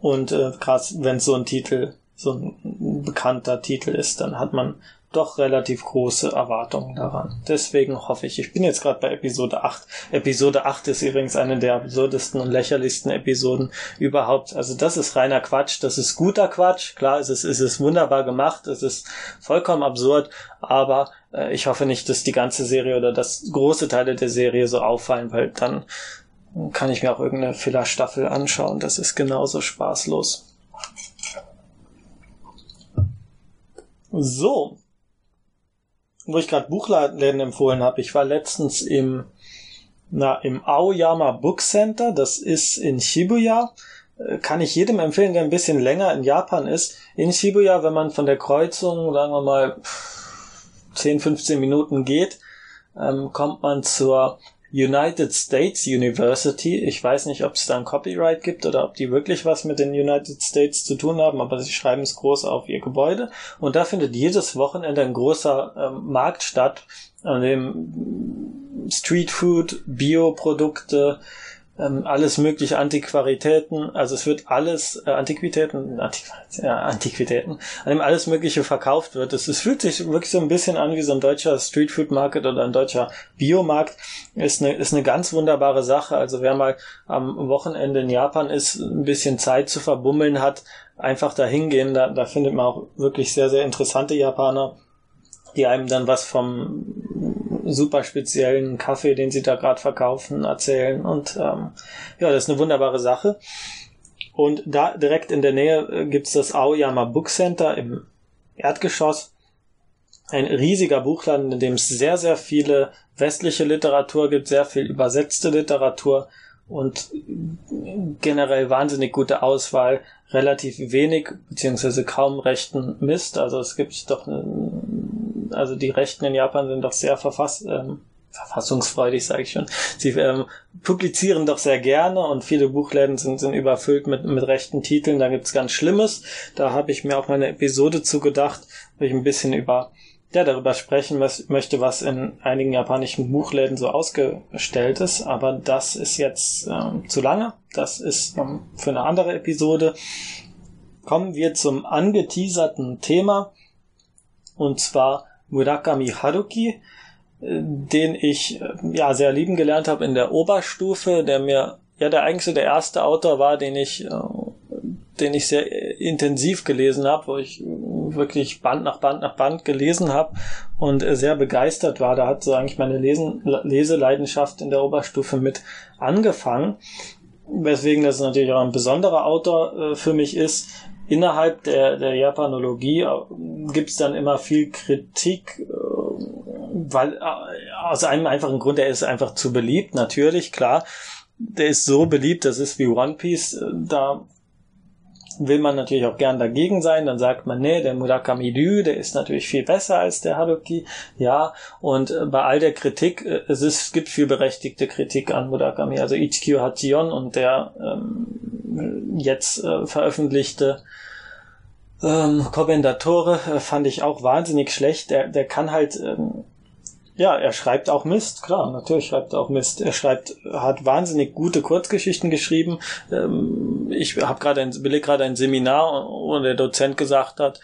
Und äh, gerade wenn so ein Titel, so ein bekannter Titel ist, dann hat man doch relativ große Erwartungen daran. Deswegen hoffe ich, ich bin jetzt gerade bei Episode 8. Episode 8 ist übrigens eine der absurdesten und lächerlichsten Episoden überhaupt. Also das ist reiner Quatsch, das ist guter Quatsch. Klar, es ist, es ist wunderbar gemacht, es ist vollkommen absurd, aber äh, ich hoffe nicht, dass die ganze Serie oder dass große Teile der Serie so auffallen, weil dann kann ich mir auch irgendeine Filler-Staffel anschauen. Das ist genauso spaßlos. So, wo ich gerade Buchläden empfohlen habe. Ich war letztens im, na, im Aoyama Book Center. Das ist in Shibuya. Äh, kann ich jedem empfehlen, der ein bisschen länger in Japan ist. In Shibuya, wenn man von der Kreuzung, sagen wir mal, 10, 15 Minuten geht, ähm, kommt man zur United States University. Ich weiß nicht, ob es da ein Copyright gibt oder ob die wirklich was mit den United States zu tun haben, aber sie schreiben es groß auf ihr Gebäude. Und da findet jedes Wochenende ein großer ähm, Markt statt, an dem Street Food, Bioprodukte, ähm, alles mögliche Antiquaritäten, also es wird alles äh, Antiquitäten, Antiqu ja, Antiquitäten, an dem alles mögliche verkauft wird. Es, es fühlt sich wirklich so ein bisschen an wie so ein deutscher Streetfood Market oder ein deutscher Biomarkt. Ist eine, ist eine ganz wunderbare Sache. Also wer mal am Wochenende in Japan ist, ein bisschen Zeit zu verbummeln hat, einfach da hingehen, da, da findet man auch wirklich sehr, sehr interessante Japaner, die einem dann was vom super speziellen Kaffee, den sie da gerade verkaufen, erzählen. Und ähm, ja, das ist eine wunderbare Sache. Und da direkt in der Nähe äh, gibt's das Aoyama Book Center im Erdgeschoss. Ein riesiger Buchladen, in dem es sehr, sehr viele westliche Literatur gibt, sehr viel übersetzte Literatur und generell wahnsinnig gute Auswahl, relativ wenig beziehungsweise kaum rechten Mist. Also es gibt doch eine, also die Rechten in Japan sind doch sehr verfass, ähm, verfassungsfreudig, sage ich schon. Sie ähm, publizieren doch sehr gerne und viele Buchläden sind, sind überfüllt mit, mit rechten Titeln. Da gibt's ganz Schlimmes. Da habe ich mir auch mal eine Episode zugedacht, wo ich ein bisschen über ja, darüber sprechen was, möchte, was in einigen japanischen Buchläden so ausgestellt ist. Aber das ist jetzt ähm, zu lange. Das ist ähm, für eine andere Episode. Kommen wir zum angeteaserten Thema. Und zwar Murakami Haruki, äh, den ich äh, ja sehr lieben gelernt habe in der Oberstufe, der mir ja der eigentlich so der erste Autor war, den ich äh, den ich sehr intensiv gelesen habe, wo ich wirklich Band nach Band nach Band gelesen habe und sehr begeistert war. Da hat so eigentlich meine Lesen, Leseleidenschaft in der Oberstufe mit angefangen. Weswegen das natürlich auch ein besonderer Autor für mich ist innerhalb der, der Japanologie äh, gibt es dann immer viel Kritik, äh, weil äh, aus einem einfachen Grund, er ist einfach zu beliebt, natürlich, klar. Der ist so beliebt, das ist wie One Piece, da will man natürlich auch gern dagegen sein, dann sagt man, nee, der Murakami Ryu, der ist natürlich viel besser als der Haruki, ja, und bei all der Kritik, es, ist, es gibt viel berechtigte Kritik an Murakami, also Ichikyo Hachion und der ähm, jetzt äh, veröffentlichte ähm, Commendatore äh, fand ich auch wahnsinnig schlecht. Der, der kann halt, ähm, ja, er schreibt auch Mist, klar, natürlich schreibt er auch Mist. Er schreibt, hat wahnsinnig gute Kurzgeschichten geschrieben, ähm, ich habe gerade ein, beleg gerade ein Seminar, wo der Dozent gesagt hat,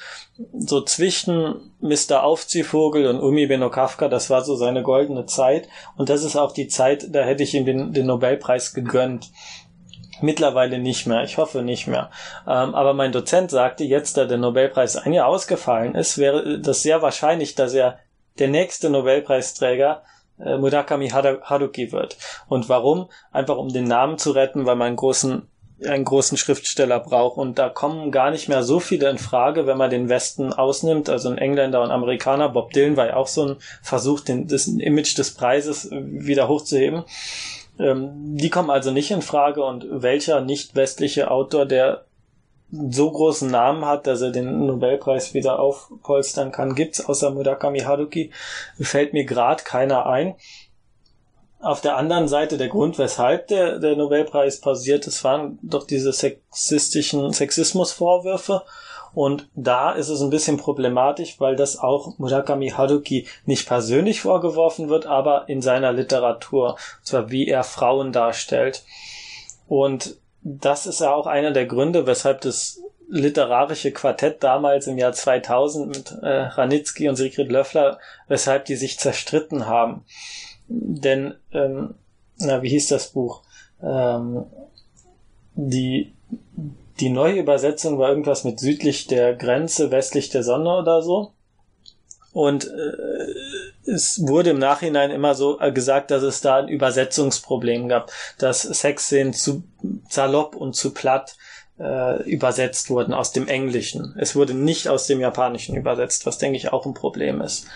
so zwischen Mr. Aufziehvogel und Umi Beno Kafka, das war so seine goldene Zeit. Und das ist auch die Zeit, da hätte ich ihm den, den Nobelpreis gegönnt. Mittlerweile nicht mehr, ich hoffe nicht mehr. Ähm, aber mein Dozent sagte, jetzt da der Nobelpreis ein Jahr ausgefallen ist, wäre das sehr wahrscheinlich, dass er der nächste Nobelpreisträger äh, Murakami Haruki wird. Und warum? Einfach um den Namen zu retten, weil man einen großen einen großen Schriftsteller braucht. Und da kommen gar nicht mehr so viele in Frage, wenn man den Westen ausnimmt. Also ein Engländer und Amerikaner. Bob Dylan war ja auch so ein Versuch, den, das Image des Preises wieder hochzuheben. Ähm, die kommen also nicht in Frage. Und welcher nicht westliche Autor, der so großen Namen hat, dass er den Nobelpreis wieder aufpolstern kann, gibt's außer Murakami Haruki, fällt mir gerade keiner ein. Auf der anderen Seite der Grund, weshalb der, der Nobelpreis pausiert ist, waren doch diese sexistischen Sexismusvorwürfe. Und da ist es ein bisschen problematisch, weil das auch Murakami Haruki nicht persönlich vorgeworfen wird, aber in seiner Literatur. Und zwar wie er Frauen darstellt. Und das ist ja auch einer der Gründe, weshalb das literarische Quartett damals im Jahr 2000 mit äh, Ranitzky und Sigrid Löffler, weshalb die sich zerstritten haben. Denn, ähm, na, wie hieß das Buch? Ähm, die, die neue Übersetzung war irgendwas mit südlich der Grenze, westlich der Sonne oder so. Und äh, es wurde im Nachhinein immer so äh, gesagt, dass es da ein Übersetzungsproblem gab, dass Sexszenen zu salopp und zu platt äh, übersetzt wurden aus dem Englischen. Es wurde nicht aus dem Japanischen übersetzt, was denke ich auch ein Problem ist.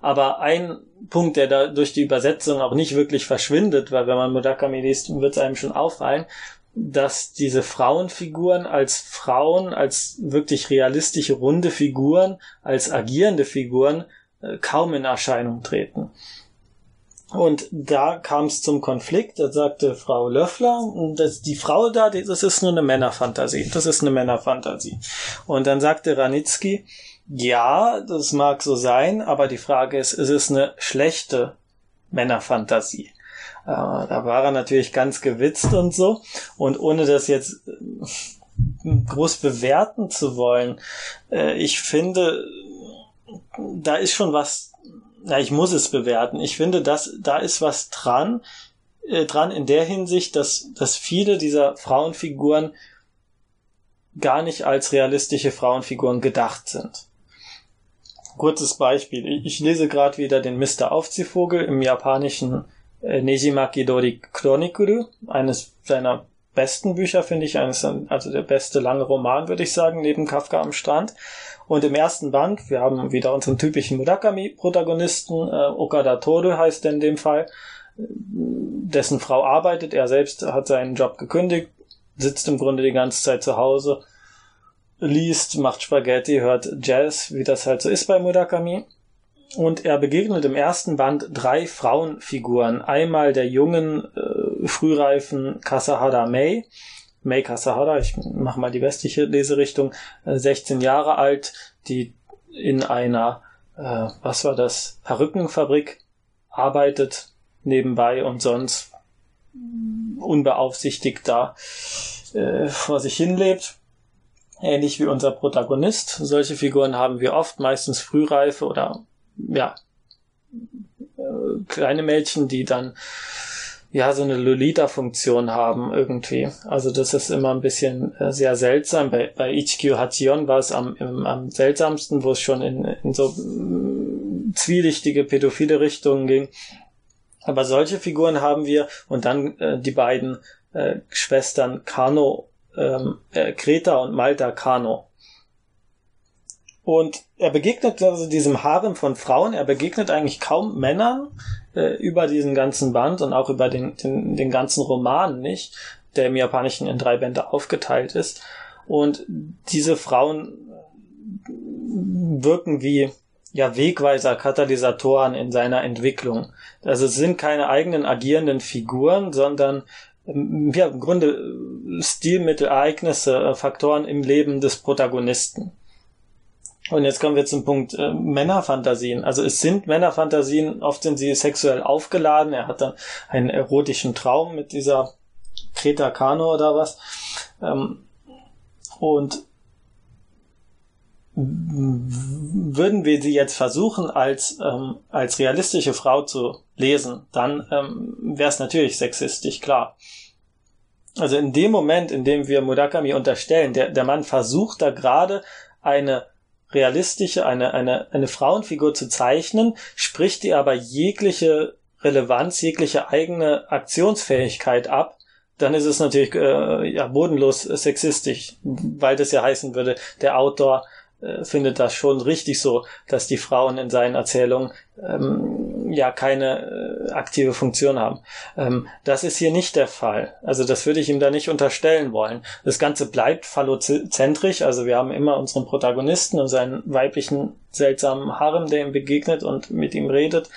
Aber ein Punkt, der da durch die Übersetzung auch nicht wirklich verschwindet, weil wenn man Murakami liest, wird es einem schon auffallen, dass diese Frauenfiguren als Frauen, als wirklich realistische runde Figuren, als agierende Figuren kaum in Erscheinung treten. Und da kam es zum Konflikt, da sagte Frau Löffler, dass die Frau da, das ist nur eine Männerfantasie, das ist eine Männerfantasie. Und dann sagte Ranitzky, ja, das mag so sein, aber die Frage ist, ist es eine schlechte Männerfantasie? Äh, da war er natürlich ganz gewitzt und so. Und ohne das jetzt äh, groß bewerten zu wollen, äh, ich finde, da ist schon was, na, ich muss es bewerten. Ich finde, dass, da ist was dran, äh, dran in der Hinsicht, dass, dass viele dieser Frauenfiguren gar nicht als realistische Frauenfiguren gedacht sind. Kurzes Beispiel. Ich lese gerade wieder den Mr. Aufziehvogel im japanischen äh, Nejimaki Dori Chronikuru, eines seiner besten Bücher, finde ich, eines, also der beste lange Roman, würde ich sagen, neben Kafka am Strand. Und im ersten Band, wir haben wieder unseren typischen Murakami-Protagonisten, äh, Okada Toru heißt er in dem Fall, dessen Frau arbeitet, er selbst hat seinen Job gekündigt, sitzt im Grunde die ganze Zeit zu Hause, liest, macht Spaghetti, hört Jazz, wie das halt so ist bei Murakami. Und er begegnet im ersten Band drei Frauenfiguren. Einmal der jungen, äh, frühreifen Kasahara May. May Kasahara, ich mache mal die westliche Leserichtung, äh, 16 Jahre alt, die in einer, äh, was war das, Perückenfabrik arbeitet nebenbei und sonst unbeaufsichtigt da äh, vor sich hin lebt. Ähnlich wie unser Protagonist. Solche Figuren haben wir oft, meistens Frühreife oder ja, äh, kleine Mädchen, die dann ja so eine Lolita-Funktion haben irgendwie. Also das ist immer ein bisschen äh, sehr seltsam. Bei, bei Ichikyu Hachion war es am, im, am seltsamsten, wo es schon in, in so äh, zwielichtige pädophile Richtungen ging. Aber solche Figuren haben wir und dann äh, die beiden äh, Schwestern Kano, ähm, äh, Kreta und Malta Kano. Und er begegnet also diesem Harem von Frauen, er begegnet eigentlich kaum Männern äh, über diesen ganzen Band und auch über den, den, den ganzen Roman nicht, der im Japanischen in drei Bände aufgeteilt ist. Und diese Frauen wirken wie ja, Wegweiser, Katalysatoren in seiner Entwicklung. Also es sind keine eigenen agierenden Figuren, sondern ähm, ja, im Grunde Stilmittel, Ereignisse, äh, Faktoren im Leben des Protagonisten. Und jetzt kommen wir zum Punkt äh, Männerfantasien. Also es sind Männerfantasien, oft sind sie sexuell aufgeladen. Er hat dann einen erotischen Traum mit dieser Kreta Kano oder was. Ähm, und würden wir sie jetzt versuchen, als, ähm, als realistische Frau zu lesen, dann ähm, wäre es natürlich sexistisch, klar. Also in dem Moment, in dem wir Murakami unterstellen, der, der Mann versucht da gerade eine realistische, eine, eine, eine Frauenfigur zu zeichnen, spricht die aber jegliche Relevanz, jegliche eigene Aktionsfähigkeit ab, dann ist es natürlich äh, ja, bodenlos sexistisch, weil das ja heißen würde, der Autor äh, findet das schon richtig so, dass die Frauen in seinen Erzählungen ähm, ja keine äh, aktive Funktion haben. Ähm, das ist hier nicht der Fall. Also das würde ich ihm da nicht unterstellen wollen. Das Ganze bleibt phallozentrisch, also wir haben immer unseren Protagonisten und seinen weiblichen seltsamen Harem, der ihm begegnet und mit ihm redet.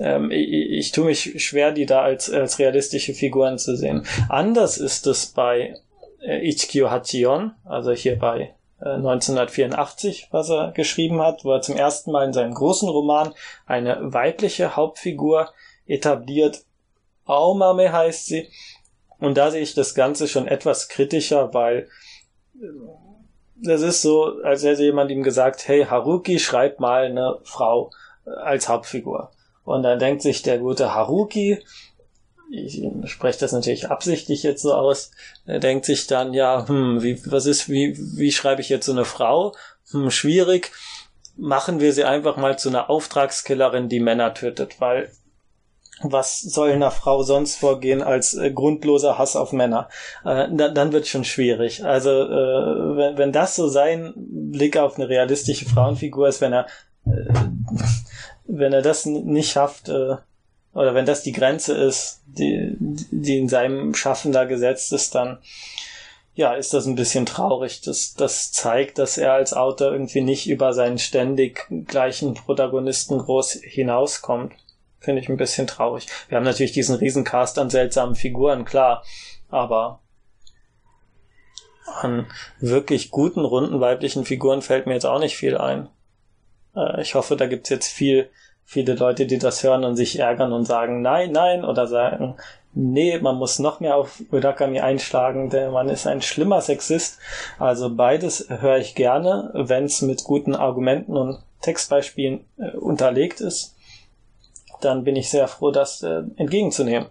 Ähm, ich, ich tue mich schwer, die da als, als realistische Figuren zu sehen. Anders ist es bei äh, Ichikyo Hachion, also hier bei 1984, äh, was er geschrieben hat, wo er zum ersten Mal in seinem großen Roman eine weibliche Hauptfigur etabliert. Aomame heißt sie. Und da sehe ich das Ganze schon etwas kritischer, weil äh, das ist so, als hätte jemand ihm gesagt, hey Haruki, schreib mal eine Frau äh, als Hauptfigur. Und dann denkt sich der gute Haruki, ich spreche das natürlich absichtlich jetzt so aus, er denkt sich dann, ja, hm, wie, was ist, wie, wie schreibe ich jetzt so eine Frau? Hm, schwierig. Machen wir sie einfach mal zu einer Auftragskillerin, die Männer tötet, weil was soll einer Frau sonst vorgehen als äh, grundloser Hass auf Männer? Äh, da, dann wird schon schwierig. Also äh, wenn, wenn das so sein Blick auf eine realistische Frauenfigur ist, wenn er äh, wenn er das nicht schafft, äh, oder wenn das die Grenze ist, die, die in seinem Schaffen da gesetzt ist, dann ja, ist das ein bisschen traurig. Das, das zeigt, dass er als Autor irgendwie nicht über seinen ständig gleichen Protagonisten groß hinauskommt. Finde ich ein bisschen traurig. Wir haben natürlich diesen Riesencast an seltsamen Figuren, klar, aber an wirklich guten, runden weiblichen Figuren fällt mir jetzt auch nicht viel ein. Äh, ich hoffe, da gibt's jetzt viel viele Leute, die das hören und sich ärgern und sagen nein, nein oder sagen, nee, man muss noch mehr auf Murakami einschlagen, der Mann ist ein schlimmer Sexist. Also beides höre ich gerne, wenn es mit guten Argumenten und Textbeispielen äh, unterlegt ist. Dann bin ich sehr froh, das äh, entgegenzunehmen.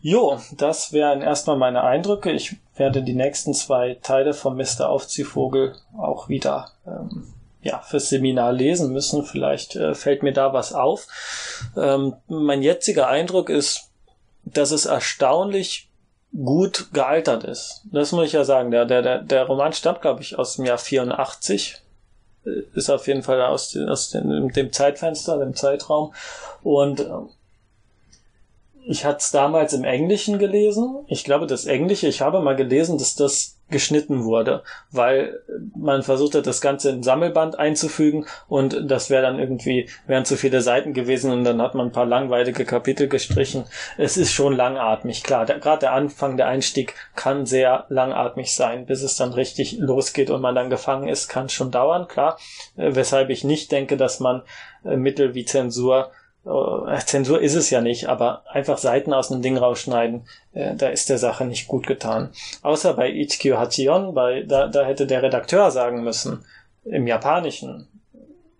Jo, das wären erstmal meine Eindrücke. Ich werde die nächsten zwei Teile von Mr. Aufziehvogel auch wieder ähm, ja, fürs Seminar lesen müssen. Vielleicht äh, fällt mir da was auf. Ähm, mein jetziger Eindruck ist, dass es erstaunlich gut gealtert ist. Das muss ich ja sagen. Der, der, der, Roman stammt, glaube ich, aus dem Jahr 84. Äh, ist auf jeden Fall aus, aus dem, dem Zeitfenster, dem Zeitraum. Und äh, ich hatte es damals im Englischen gelesen. Ich glaube, das Englische, ich habe mal gelesen, dass das geschnitten wurde, weil man versucht hat, das Ganze in Sammelband einzufügen und das wäre dann irgendwie, wären zu viele Seiten gewesen und dann hat man ein paar langweilige Kapitel gestrichen. Es ist schon langatmig, klar. Gerade der Anfang, der Einstieg kann sehr langatmig sein, bis es dann richtig losgeht und man dann gefangen ist, kann schon dauern, klar. Äh, weshalb ich nicht denke, dass man äh, Mittel wie Zensur äh, Zensur ist es ja nicht, aber einfach Seiten aus einem Ding rausschneiden, äh, da ist der Sache nicht gut getan. Außer bei Ichikyo Hachion, bei, da, da hätte der Redakteur sagen müssen, im Japanischen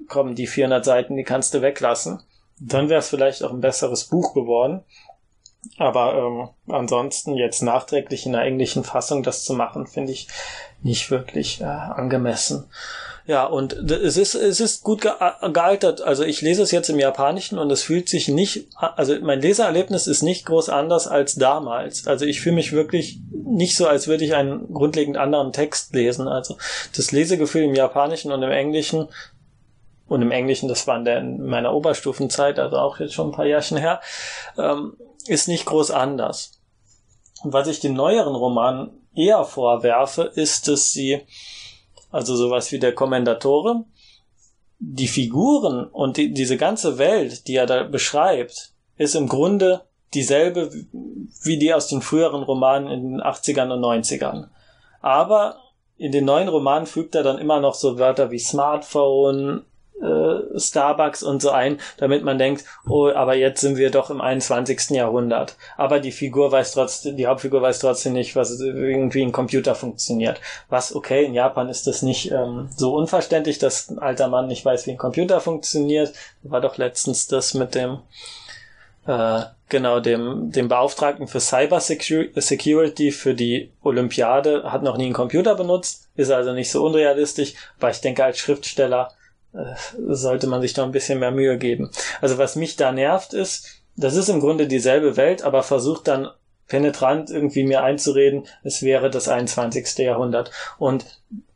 kommen die 400 Seiten, die kannst du weglassen. Dann wäre es vielleicht auch ein besseres Buch geworden. Aber ähm, ansonsten jetzt nachträglich in der englischen Fassung das zu machen, finde ich nicht wirklich äh, angemessen. Ja, und es ist, es ist gut gealtert. Also ich lese es jetzt im Japanischen und es fühlt sich nicht, also mein Leseerlebnis ist nicht groß anders als damals. Also ich fühle mich wirklich nicht so, als würde ich einen grundlegend anderen Text lesen. Also das Lesegefühl im Japanischen und im Englischen und im Englischen, das war in, der, in meiner Oberstufenzeit, also auch jetzt schon ein paar Jahrchen her, ähm, ist nicht groß anders. Und was ich den neueren Romanen eher vorwerfe, ist, dass sie also sowas wie der Kommendatore, die Figuren und die, diese ganze Welt, die er da beschreibt, ist im Grunde dieselbe wie die aus den früheren Romanen in den 80ern und 90ern. Aber in den neuen Romanen fügt er dann immer noch so Wörter wie Smartphone, äh, Starbucks und so ein, damit man denkt, oh, aber jetzt sind wir doch im 21. Jahrhundert. Aber die Figur weiß trotzdem, die Hauptfigur weiß trotzdem nicht, was irgendwie ein Computer funktioniert. Was, okay, in Japan ist das nicht ähm, so unverständlich, dass ein alter Mann nicht weiß, wie ein Computer funktioniert. War doch letztens das mit dem äh, genau, dem, dem Beauftragten für Cyber Security für die Olympiade hat noch nie einen Computer benutzt, ist also nicht so unrealistisch, aber ich denke, als Schriftsteller sollte man sich da ein bisschen mehr Mühe geben. Also was mich da nervt ist, das ist im Grunde dieselbe Welt, aber versucht dann penetrant irgendwie mir einzureden, es wäre das 21. Jahrhundert. Und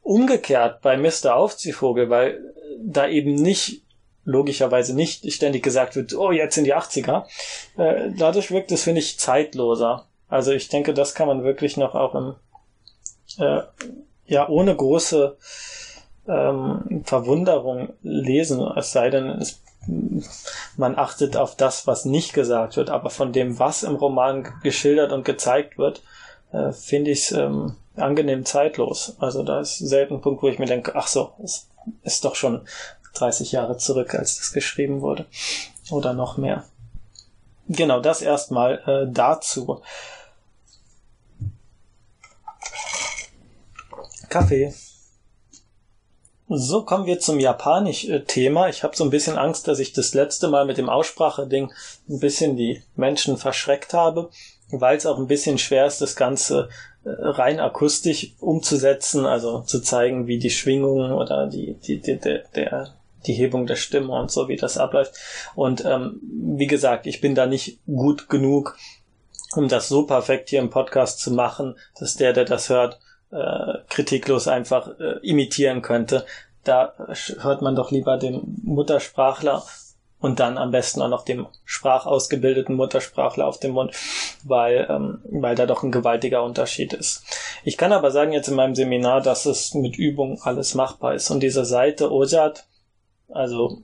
umgekehrt bei Mr. Aufziehvogel, weil da eben nicht logischerweise nicht ständig gesagt wird, oh, jetzt sind die 80er. Äh, dadurch wirkt es, finde ich, zeitloser. Also ich denke, das kann man wirklich noch auch im, äh, ja, ohne große ähm, Verwunderung lesen, es sei denn, es, man achtet auf das, was nicht gesagt wird, aber von dem, was im Roman geschildert und gezeigt wird, äh, finde ich es ähm, angenehm zeitlos. Also da ist selten ein Punkt, wo ich mir denke, ach so, es ist doch schon 30 Jahre zurück, als das geschrieben wurde. Oder noch mehr. Genau, das erstmal äh, dazu. Kaffee. So kommen wir zum Japanisch-Thema. Ich habe so ein bisschen Angst, dass ich das letzte Mal mit dem Aussprache-Ding ein bisschen die Menschen verschreckt habe, weil es auch ein bisschen schwer ist, das Ganze äh, rein akustisch umzusetzen, also zu zeigen, wie die Schwingungen oder die, die, die, der, der, die Hebung der Stimme und so, wie das abläuft. Und ähm, wie gesagt, ich bin da nicht gut genug, um das so perfekt hier im Podcast zu machen, dass der, der das hört, äh, kritiklos einfach äh, imitieren könnte. Da hört man doch lieber den Muttersprachler und dann am besten auch noch dem sprachausgebildeten Muttersprachler auf dem Mund, weil, ähm, weil da doch ein gewaltiger Unterschied ist. Ich kann aber sagen jetzt in meinem Seminar, dass es mit Übung alles machbar ist. Und diese Seite Ojat, also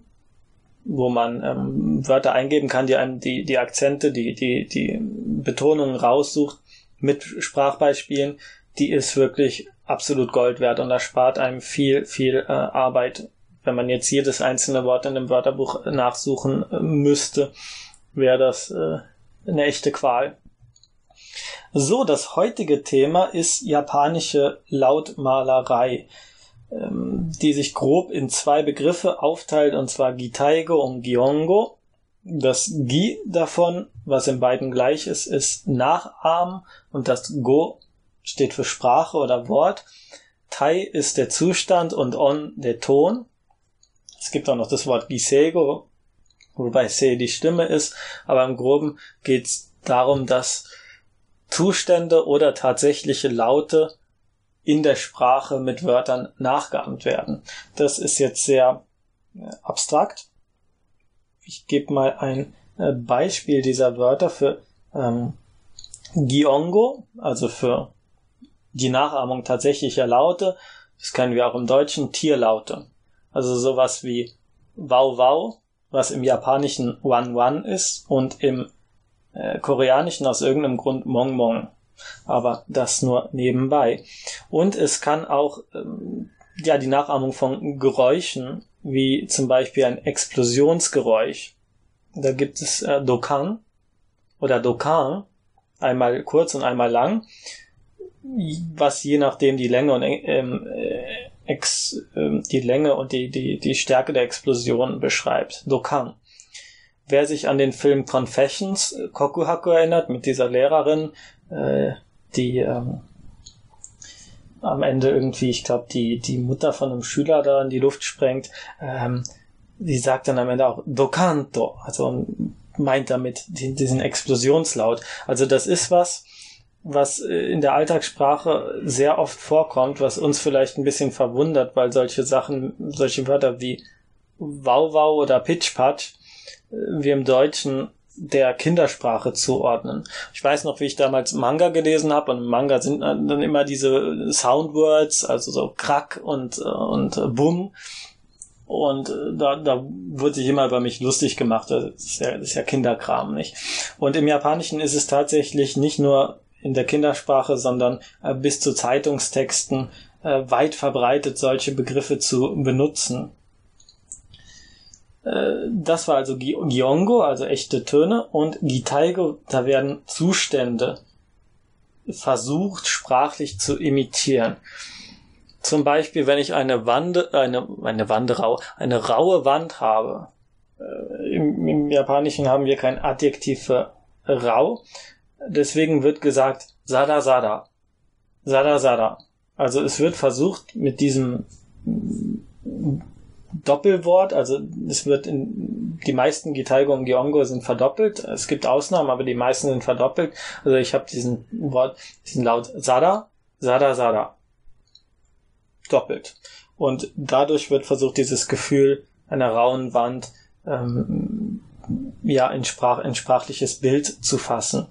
wo man ähm, Wörter eingeben kann, die einem die, die Akzente, die, die, die Betonungen raussucht mit Sprachbeispielen, die ist wirklich absolut Gold wert und das spart einem viel, viel äh, Arbeit. Wenn man jetzt jedes einzelne Wort in dem Wörterbuch nachsuchen äh, müsste, wäre das äh, eine echte Qual. So, das heutige Thema ist japanische Lautmalerei, ähm, die sich grob in zwei Begriffe aufteilt, und zwar Gitaigo und Giongo. Das Gi davon, was in beiden gleich ist, ist Nachahmen und das Go steht für Sprache oder Wort. Tai ist der Zustand und On der Ton. Es gibt auch noch das Wort Gisego, wobei Se die Stimme ist, aber im Groben geht es darum, dass Zustände oder tatsächliche Laute in der Sprache mit Wörtern nachgeahmt werden. Das ist jetzt sehr äh, abstrakt. Ich gebe mal ein äh, Beispiel dieser Wörter für ähm, Giongo, also für die Nachahmung tatsächlicher Laute. Das kennen wir auch im Deutschen, Tierlaute. Also sowas wie Wow Wow, was im Japanischen Wan Wan ist und im äh, Koreanischen aus irgendeinem Grund Mong Mong. Aber das nur nebenbei. Und es kann auch ähm, ja die Nachahmung von Geräuschen, wie zum Beispiel ein Explosionsgeräusch. Da gibt es äh, Dokan oder Dokan, einmal kurz und einmal lang was je nachdem die Länge und ähm, äh, ex, äh, die Länge und die, die, die Stärke der Explosion beschreibt. Dokan. Wer sich an den Film Confessions äh, Kokuhaku erinnert, mit dieser Lehrerin, äh, die ähm, am Ende irgendwie, ich glaube, die, die Mutter von einem Schüler da in die Luft sprengt, ähm, die sagt dann am Ende auch Dokanto, also meint damit diesen Explosionslaut. Also das ist was, was äh, in der Alltagssprache sehr oft vorkommt, was uns vielleicht ein bisschen verwundert, weil solche Sachen, solche Wörter wie Wow Wow oder Pitch Patch äh, wir im Deutschen der Kindersprache zuordnen. Ich weiß noch, wie ich damals Manga gelesen habe und Manga sind dann immer diese Soundwords, also so Krack und und Bumm und da, da wurde sich immer über mich lustig gemacht. Das ist, ja, das ist ja Kinderkram, nicht? Und im Japanischen ist es tatsächlich nicht nur in der Kindersprache, sondern äh, bis zu Zeitungstexten äh, weit verbreitet solche Begriffe zu benutzen. Äh, das war also Giongo, also echte Töne, und Gitaigo, da werden Zustände versucht, sprachlich zu imitieren. Zum Beispiel, wenn ich eine Wand, eine, eine Wanderau, eine raue Wand habe. Im, Im Japanischen haben wir kein Adjektiv für rau. Deswegen wird gesagt Sada Sada. Sada Sada. Also es wird versucht mit diesem Doppelwort, also es wird in die meisten Gitaigo und Giongo sind verdoppelt. Es gibt Ausnahmen, aber die meisten sind verdoppelt. Also ich habe diesen Wort, diesen Laut Sada, Sada, Sada. Doppelt. Und dadurch wird versucht, dieses Gefühl einer rauen Wand ähm, ja in, Sprach, in sprachliches Bild zu fassen.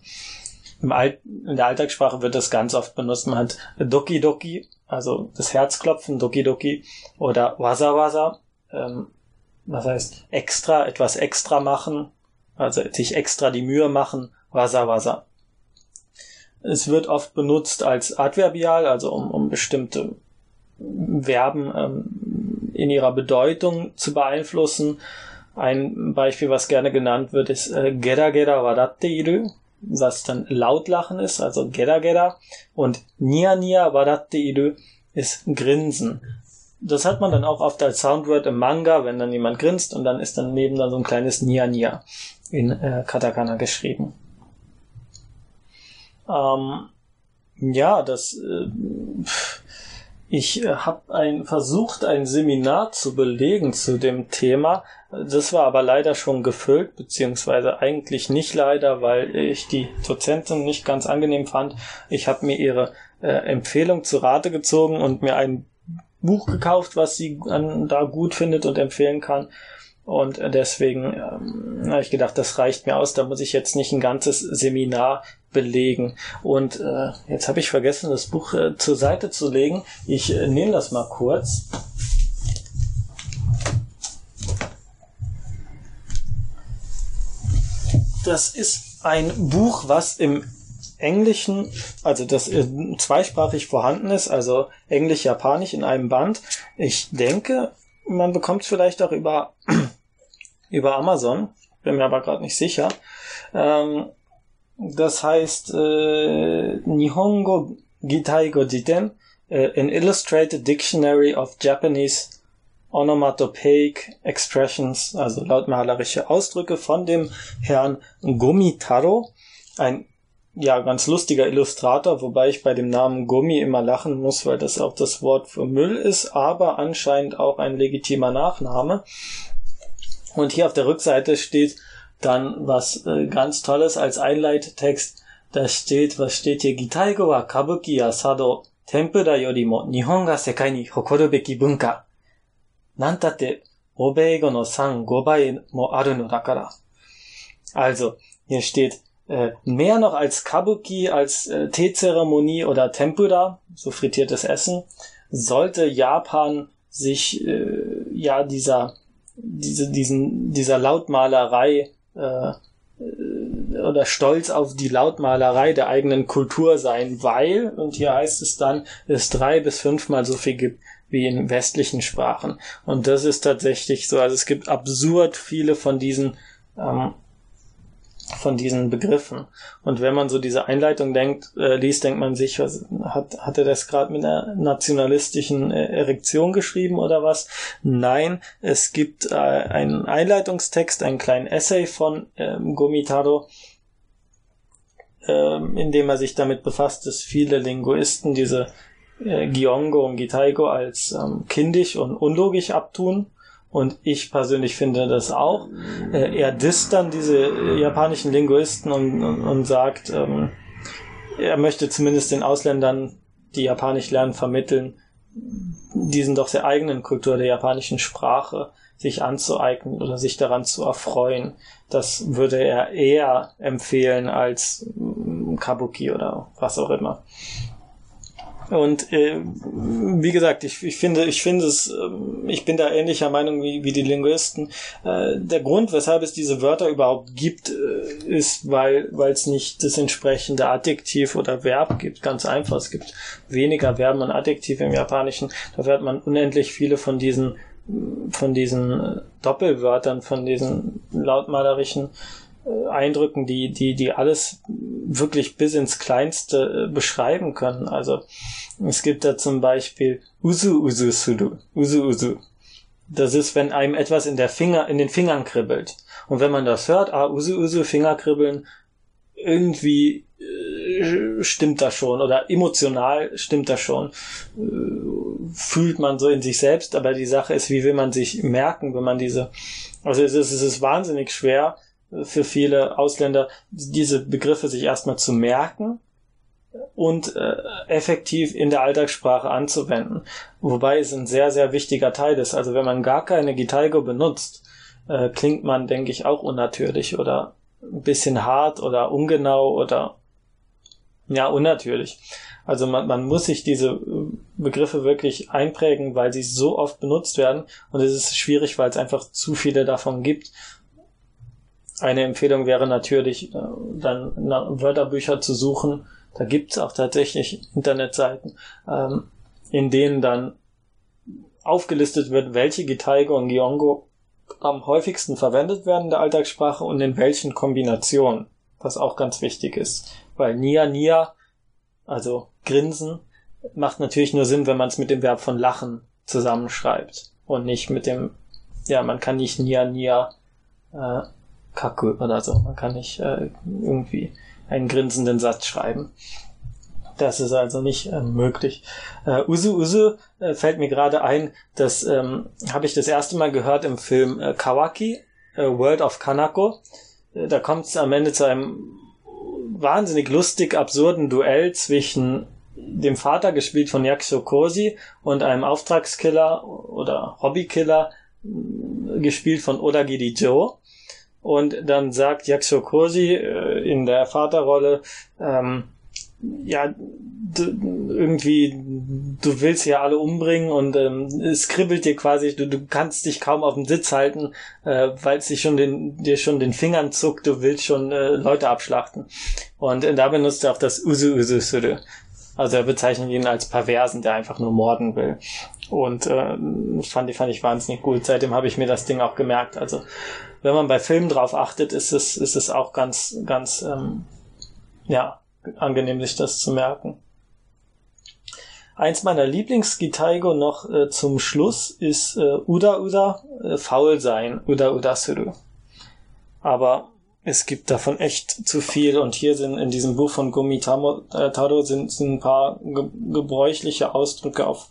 Im Alt, in der Alltagssprache wird das ganz oft benutzt. Man hat Doki Doki, also das Herzklopfen, Doki Doki, oder Waza Waza, ähm, was heißt extra, etwas extra machen, also sich extra die Mühe machen, Waza Waza. Es wird oft benutzt als Adverbial, also um, um bestimmte Verben ähm, in ihrer Bedeutung zu beeinflussen. Ein Beispiel, was gerne genannt wird, ist äh, Gera Gera Wadatte Iru, was dann Lautlachen ist, also Gera Gera. Und Nia Nia Wadatte Iru ist Grinsen. Das hat man dann auch oft als Soundword im Manga, wenn dann jemand grinst und dann ist dann neben dann so ein kleines Nia Nia in äh, Katakana geschrieben. Ähm, ja, das äh, ich äh, habe ein, versucht, ein Seminar zu belegen zu dem Thema. Das war aber leider schon gefüllt, beziehungsweise eigentlich nicht leider, weil ich die Dozentin nicht ganz angenehm fand. Ich habe mir ihre äh, Empfehlung zu Rate gezogen und mir ein Buch gekauft, was sie an, da gut findet und empfehlen kann. Und deswegen ähm, habe ich gedacht, das reicht mir aus, da muss ich jetzt nicht ein ganzes Seminar belegen. Und äh, jetzt habe ich vergessen, das Buch äh, zur Seite zu legen. Ich äh, nehme das mal kurz. Das ist ein Buch, was im Englischen, also das äh, zweisprachig vorhanden ist, also Englisch-Japanisch in einem Band. Ich denke, man bekommt es vielleicht auch über, über Amazon, bin mir aber gerade nicht sicher. Ähm, das heißt äh, Nihongo Gitaigo Jiten, äh, an Illustrated Dictionary of Japanese Onomatopoeic Expressions, also lautmalerische Ausdrücke von dem Herrn Gomitaro, ein ja, ganz lustiger Illustrator, wobei ich bei dem Namen Gummi immer lachen muss, weil das auch das Wort für Müll ist, aber anscheinend auch ein legitimer Nachname. Und hier auf der Rückseite steht dann was äh, ganz Tolles als Einleittext. Da steht, was steht hier? Gitaigo wa kabuki ya sado, tempura yorimo Nihon ga sekai ni hokoru beki bunka. Nantate, Obeigo no san gobai mo aru no dakara. Also, hier steht, äh, mehr noch als Kabuki, als äh, Teezeremonie oder Tempura, so frittiertes Essen, sollte Japan sich äh, ja dieser diese, diesen, dieser Lautmalerei äh, oder stolz auf die Lautmalerei der eigenen Kultur sein, weil, und hier heißt es dann, es drei bis fünfmal so viel gibt wie in westlichen Sprachen. Und das ist tatsächlich so. Also es gibt absurd viele von diesen ähm, von diesen Begriffen. Und wenn man so diese Einleitung denkt, äh, liest, denkt man sich, was hat, hat er das gerade mit einer nationalistischen äh, Erektion geschrieben oder was? Nein, es gibt äh, einen Einleitungstext, einen kleinen Essay von ähm, Gomitaro, ähm, in dem er sich damit befasst, dass viele Linguisten diese äh, Giongo und Gitaigo als ähm, kindisch und unlogisch abtun und ich persönlich finde das auch. Äh, er disst dann diese äh, japanischen Linguisten und, und, und sagt, ähm, er möchte zumindest den Ausländern, die Japanisch lernen, vermitteln, diesen doch sehr eigenen Kultur der japanischen Sprache sich anzueignen oder sich daran zu erfreuen. Das würde er eher empfehlen als mm, Kabuki oder was auch immer. Und äh, wie gesagt, ich, ich finde, ich finde es, äh, ich bin da ähnlicher Meinung wie, wie die Linguisten. Äh, der Grund, weshalb es diese Wörter überhaupt gibt, äh, ist, weil weil es nicht das entsprechende Adjektiv oder Verb gibt. Ganz einfach. Es gibt weniger Verben und Adjektive im Japanischen. Da wird man unendlich viele von diesen von diesen Doppelwörtern, von diesen lautmalerischen Eindrücken, die, die, die alles wirklich bis ins Kleinste äh, beschreiben können. Also es gibt da zum Beispiel Usu Usu Sudu, Usu Usu. Das ist, wenn einem etwas in der Finger, in den Fingern kribbelt. Und wenn man das hört, ah, Usu Usu, Fingerkribbeln, irgendwie äh, stimmt das schon oder emotional stimmt das schon. Äh, fühlt man so in sich selbst, aber die Sache ist, wie will man sich merken, wenn man diese, also es ist, es ist wahnsinnig schwer, für viele Ausländer, diese Begriffe sich erstmal zu merken und äh, effektiv in der Alltagssprache anzuwenden. Wobei es ein sehr, sehr wichtiger Teil ist. Also wenn man gar keine Gitalgo benutzt, äh, klingt man, denke ich, auch unnatürlich oder ein bisschen hart oder ungenau oder ja, unnatürlich. Also man, man muss sich diese Begriffe wirklich einprägen, weil sie so oft benutzt werden und es ist schwierig, weil es einfach zu viele davon gibt eine Empfehlung wäre natürlich, äh, dann Wörterbücher zu suchen. Da gibt's auch tatsächlich Internetseiten, ähm, in denen dann aufgelistet wird, welche Gitaigo und Giongo am häufigsten verwendet werden in der Alltagssprache und in welchen Kombinationen, was auch ganz wichtig ist. Weil Nia Nia, also Grinsen, macht natürlich nur Sinn, wenn man es mit dem Verb von lachen zusammenschreibt und nicht mit dem, ja, man kann nicht Nia Nia äh, Kaku oder so. Man kann nicht äh, irgendwie einen grinsenden Satz schreiben. Das ist also nicht äh, möglich. Äh, Usu Usu äh, fällt mir gerade ein, das ähm, habe ich das erste Mal gehört im Film äh, Kawaki, äh, World of Kanako. Äh, da kommt es am Ende zu einem wahnsinnig lustig absurden Duell zwischen dem Vater, gespielt von Yakusho Kosi, und einem Auftragskiller oder Hobbykiller, gespielt von Odagiri Joe. Und dann sagt Yakusho Kosi äh, in der Vaterrolle, ähm, ja, irgendwie, du willst ja alle umbringen und ähm, es kribbelt dir quasi, du, du kannst dich kaum auf dem Sitz halten, äh, weil es dich schon den, dir schon den Fingern zuckt, du willst schon äh, Leute abschlachten. Und äh, da benutzt er auch das Usu Usu Suru. Also er bezeichnet ihn als Perversen, der einfach nur morden will. Und äh, fand, fand ich wahnsinnig gut. Seitdem habe ich mir das Ding auch gemerkt. Also wenn man bei Filmen drauf achtet, ist es, ist es auch ganz, ganz, ähm, ja, angenehm, sich das zu merken. Eins meiner Lieblingsgitaigo noch äh, zum Schluss ist äh, Uda Uda, äh, faul sein, Uda Uda Suru. Aber es gibt davon echt zu viel und hier sind in diesem Buch von Gumi äh, Taro sind, sind ein paar ge gebräuchliche Ausdrücke auf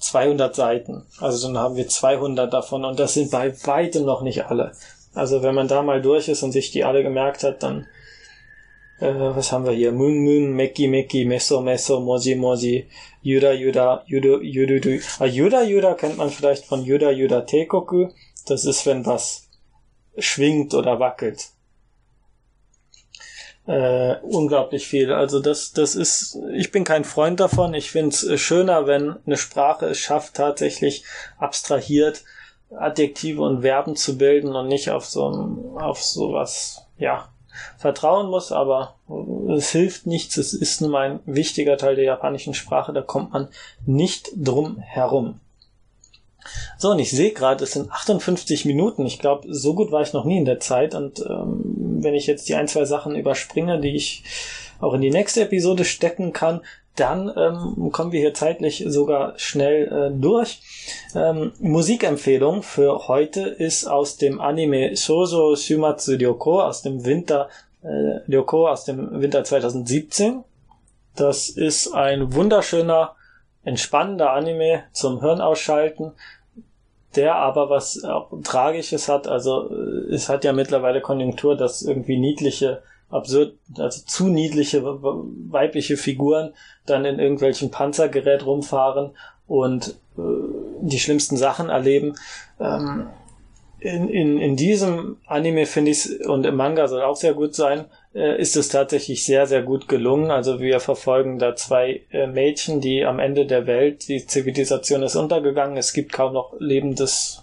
200 Seiten. Also dann haben wir 200 davon und das sind bei weitem noch nicht alle. Also wenn man da mal durch ist und sich die alle gemerkt hat, dann äh, was haben wir hier? Mun Mun, Meki Meki, Meso Meso, Moji Moji, Yuda Yuda, Yudu Yudu. Ah, Yuda Yuda kennt man vielleicht von Yuda Yuda Tekoku. Das ist, wenn was schwingt oder wackelt. Äh, unglaublich viel. Also das, das ist, ich bin kein Freund davon. Ich finde es schöner, wenn eine Sprache es schafft, tatsächlich abstrahiert Adjektive und Verben zu bilden und nicht auf so auf sowas, ja, vertrauen muss, aber es hilft nichts. Es ist nun mal ein wichtiger Teil der japanischen Sprache, da kommt man nicht drum herum. So, und ich sehe gerade, es sind 58 Minuten. Ich glaube, so gut war ich noch nie in der Zeit. Und ähm, wenn ich jetzt die ein, zwei Sachen überspringe, die ich auch in die nächste Episode stecken kann, dann ähm, kommen wir hier zeitlich sogar schnell äh, durch. Ähm, Musikempfehlung für heute ist aus dem Anime Shoujo Shumatsu Ryoko aus dem Winter äh, Ryoko aus dem Winter 2017. Das ist ein wunderschöner, entspannender Anime zum Hirn ausschalten, der aber was auch Tragisches hat. Also äh, es hat ja mittlerweile Konjunktur, dass irgendwie niedliche absurd, also zu niedliche weibliche Figuren dann in irgendwelchen Panzergerät rumfahren und äh, die schlimmsten Sachen erleben. Ähm, in, in, in diesem Anime finde ich es, und im Manga soll auch sehr gut sein, äh, ist es tatsächlich sehr, sehr gut gelungen. Also wir verfolgen da zwei äh, Mädchen, die am Ende der Welt, die Zivilisation ist untergegangen, es gibt kaum noch lebendes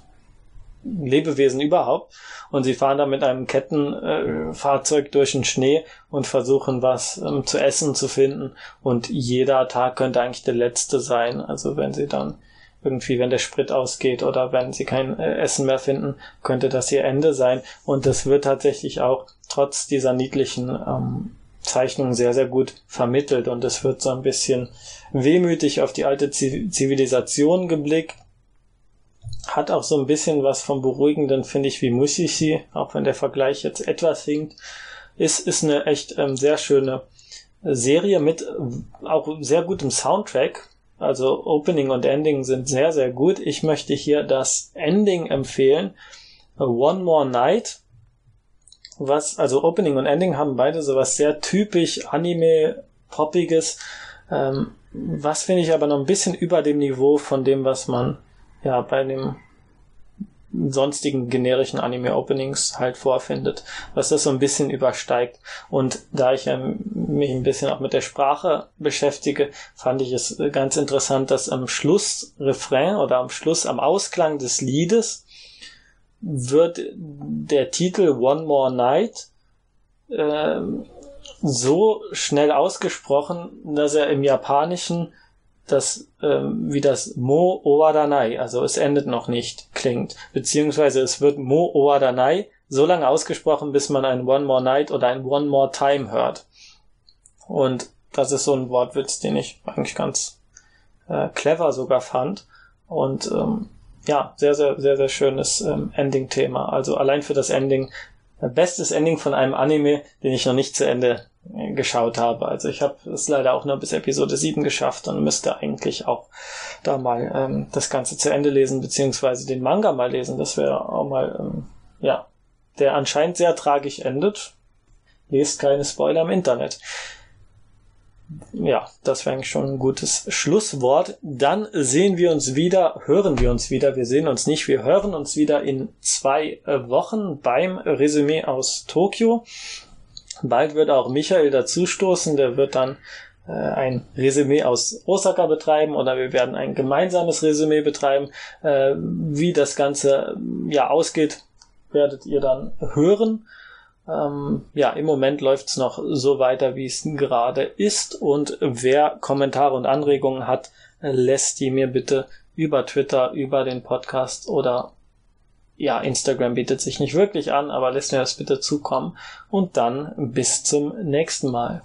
Lebewesen überhaupt. Und sie fahren da mit einem Kettenfahrzeug äh, durch den Schnee und versuchen was ähm, zu essen zu finden. Und jeder Tag könnte eigentlich der letzte sein. Also wenn sie dann irgendwie, wenn der Sprit ausgeht oder wenn sie kein äh, Essen mehr finden, könnte das ihr Ende sein. Und das wird tatsächlich auch trotz dieser niedlichen ähm, Zeichnungen sehr, sehr gut vermittelt und es wird so ein bisschen wehmütig auf die alte Zivilisation geblickt. Hat auch so ein bisschen was vom Beruhigenden, finde ich, wie Mushishi, auch wenn der Vergleich jetzt etwas hinkt. Ist, ist eine echt ähm, sehr schöne Serie mit auch sehr gutem Soundtrack. Also Opening und Ending sind sehr, sehr gut. Ich möchte hier das Ending empfehlen. One More Night. Was, also Opening und Ending haben beide so was sehr typisch Anime-Poppiges. Ähm, was finde ich aber noch ein bisschen über dem Niveau von dem, was man ja bei dem sonstigen generischen Anime-Openings halt vorfindet, was das so ein bisschen übersteigt. Und da ich mich ein bisschen auch mit der Sprache beschäftige, fand ich es ganz interessant, dass am Schluss Refrain oder am Schluss am Ausklang des Liedes wird der Titel One More Night äh, so schnell ausgesprochen, dass er im Japanischen das ähm, wie das Mo Owadanai, also es endet noch nicht, klingt. Beziehungsweise es wird Mo Owadanai so lange ausgesprochen, bis man ein One More Night oder ein One More Time hört. Und das ist so ein Wortwitz, den ich eigentlich ganz äh, clever sogar fand. Und ähm, ja, sehr, sehr, sehr, sehr schönes ähm, Ending-Thema. Also allein für das Ending, äh, bestes Ending von einem Anime, den ich noch nicht zu Ende geschaut habe. Also ich habe es leider auch nur bis Episode 7 geschafft und müsste eigentlich auch da mal ähm, das Ganze zu Ende lesen, beziehungsweise den Manga mal lesen. Das wäre auch mal, ähm, ja, der anscheinend sehr tragisch endet. Lest keine Spoiler im Internet. Ja, das wäre eigentlich schon ein gutes Schlusswort. Dann sehen wir uns wieder, hören wir uns wieder. Wir sehen uns nicht, wir hören uns wieder in zwei Wochen beim Resümee aus Tokio. Bald wird auch Michael dazustoßen, der wird dann äh, ein Resümee aus Osaka betreiben oder wir werden ein gemeinsames Resümee betreiben. Äh, wie das Ganze ja ausgeht, werdet ihr dann hören. Ähm, ja, im Moment läuft's noch so weiter, wie es gerade ist. Und wer Kommentare und Anregungen hat, lässt die mir bitte über Twitter, über den Podcast oder ja, Instagram bietet sich nicht wirklich an, aber lässt mir das bitte zukommen. Und dann bis zum nächsten Mal.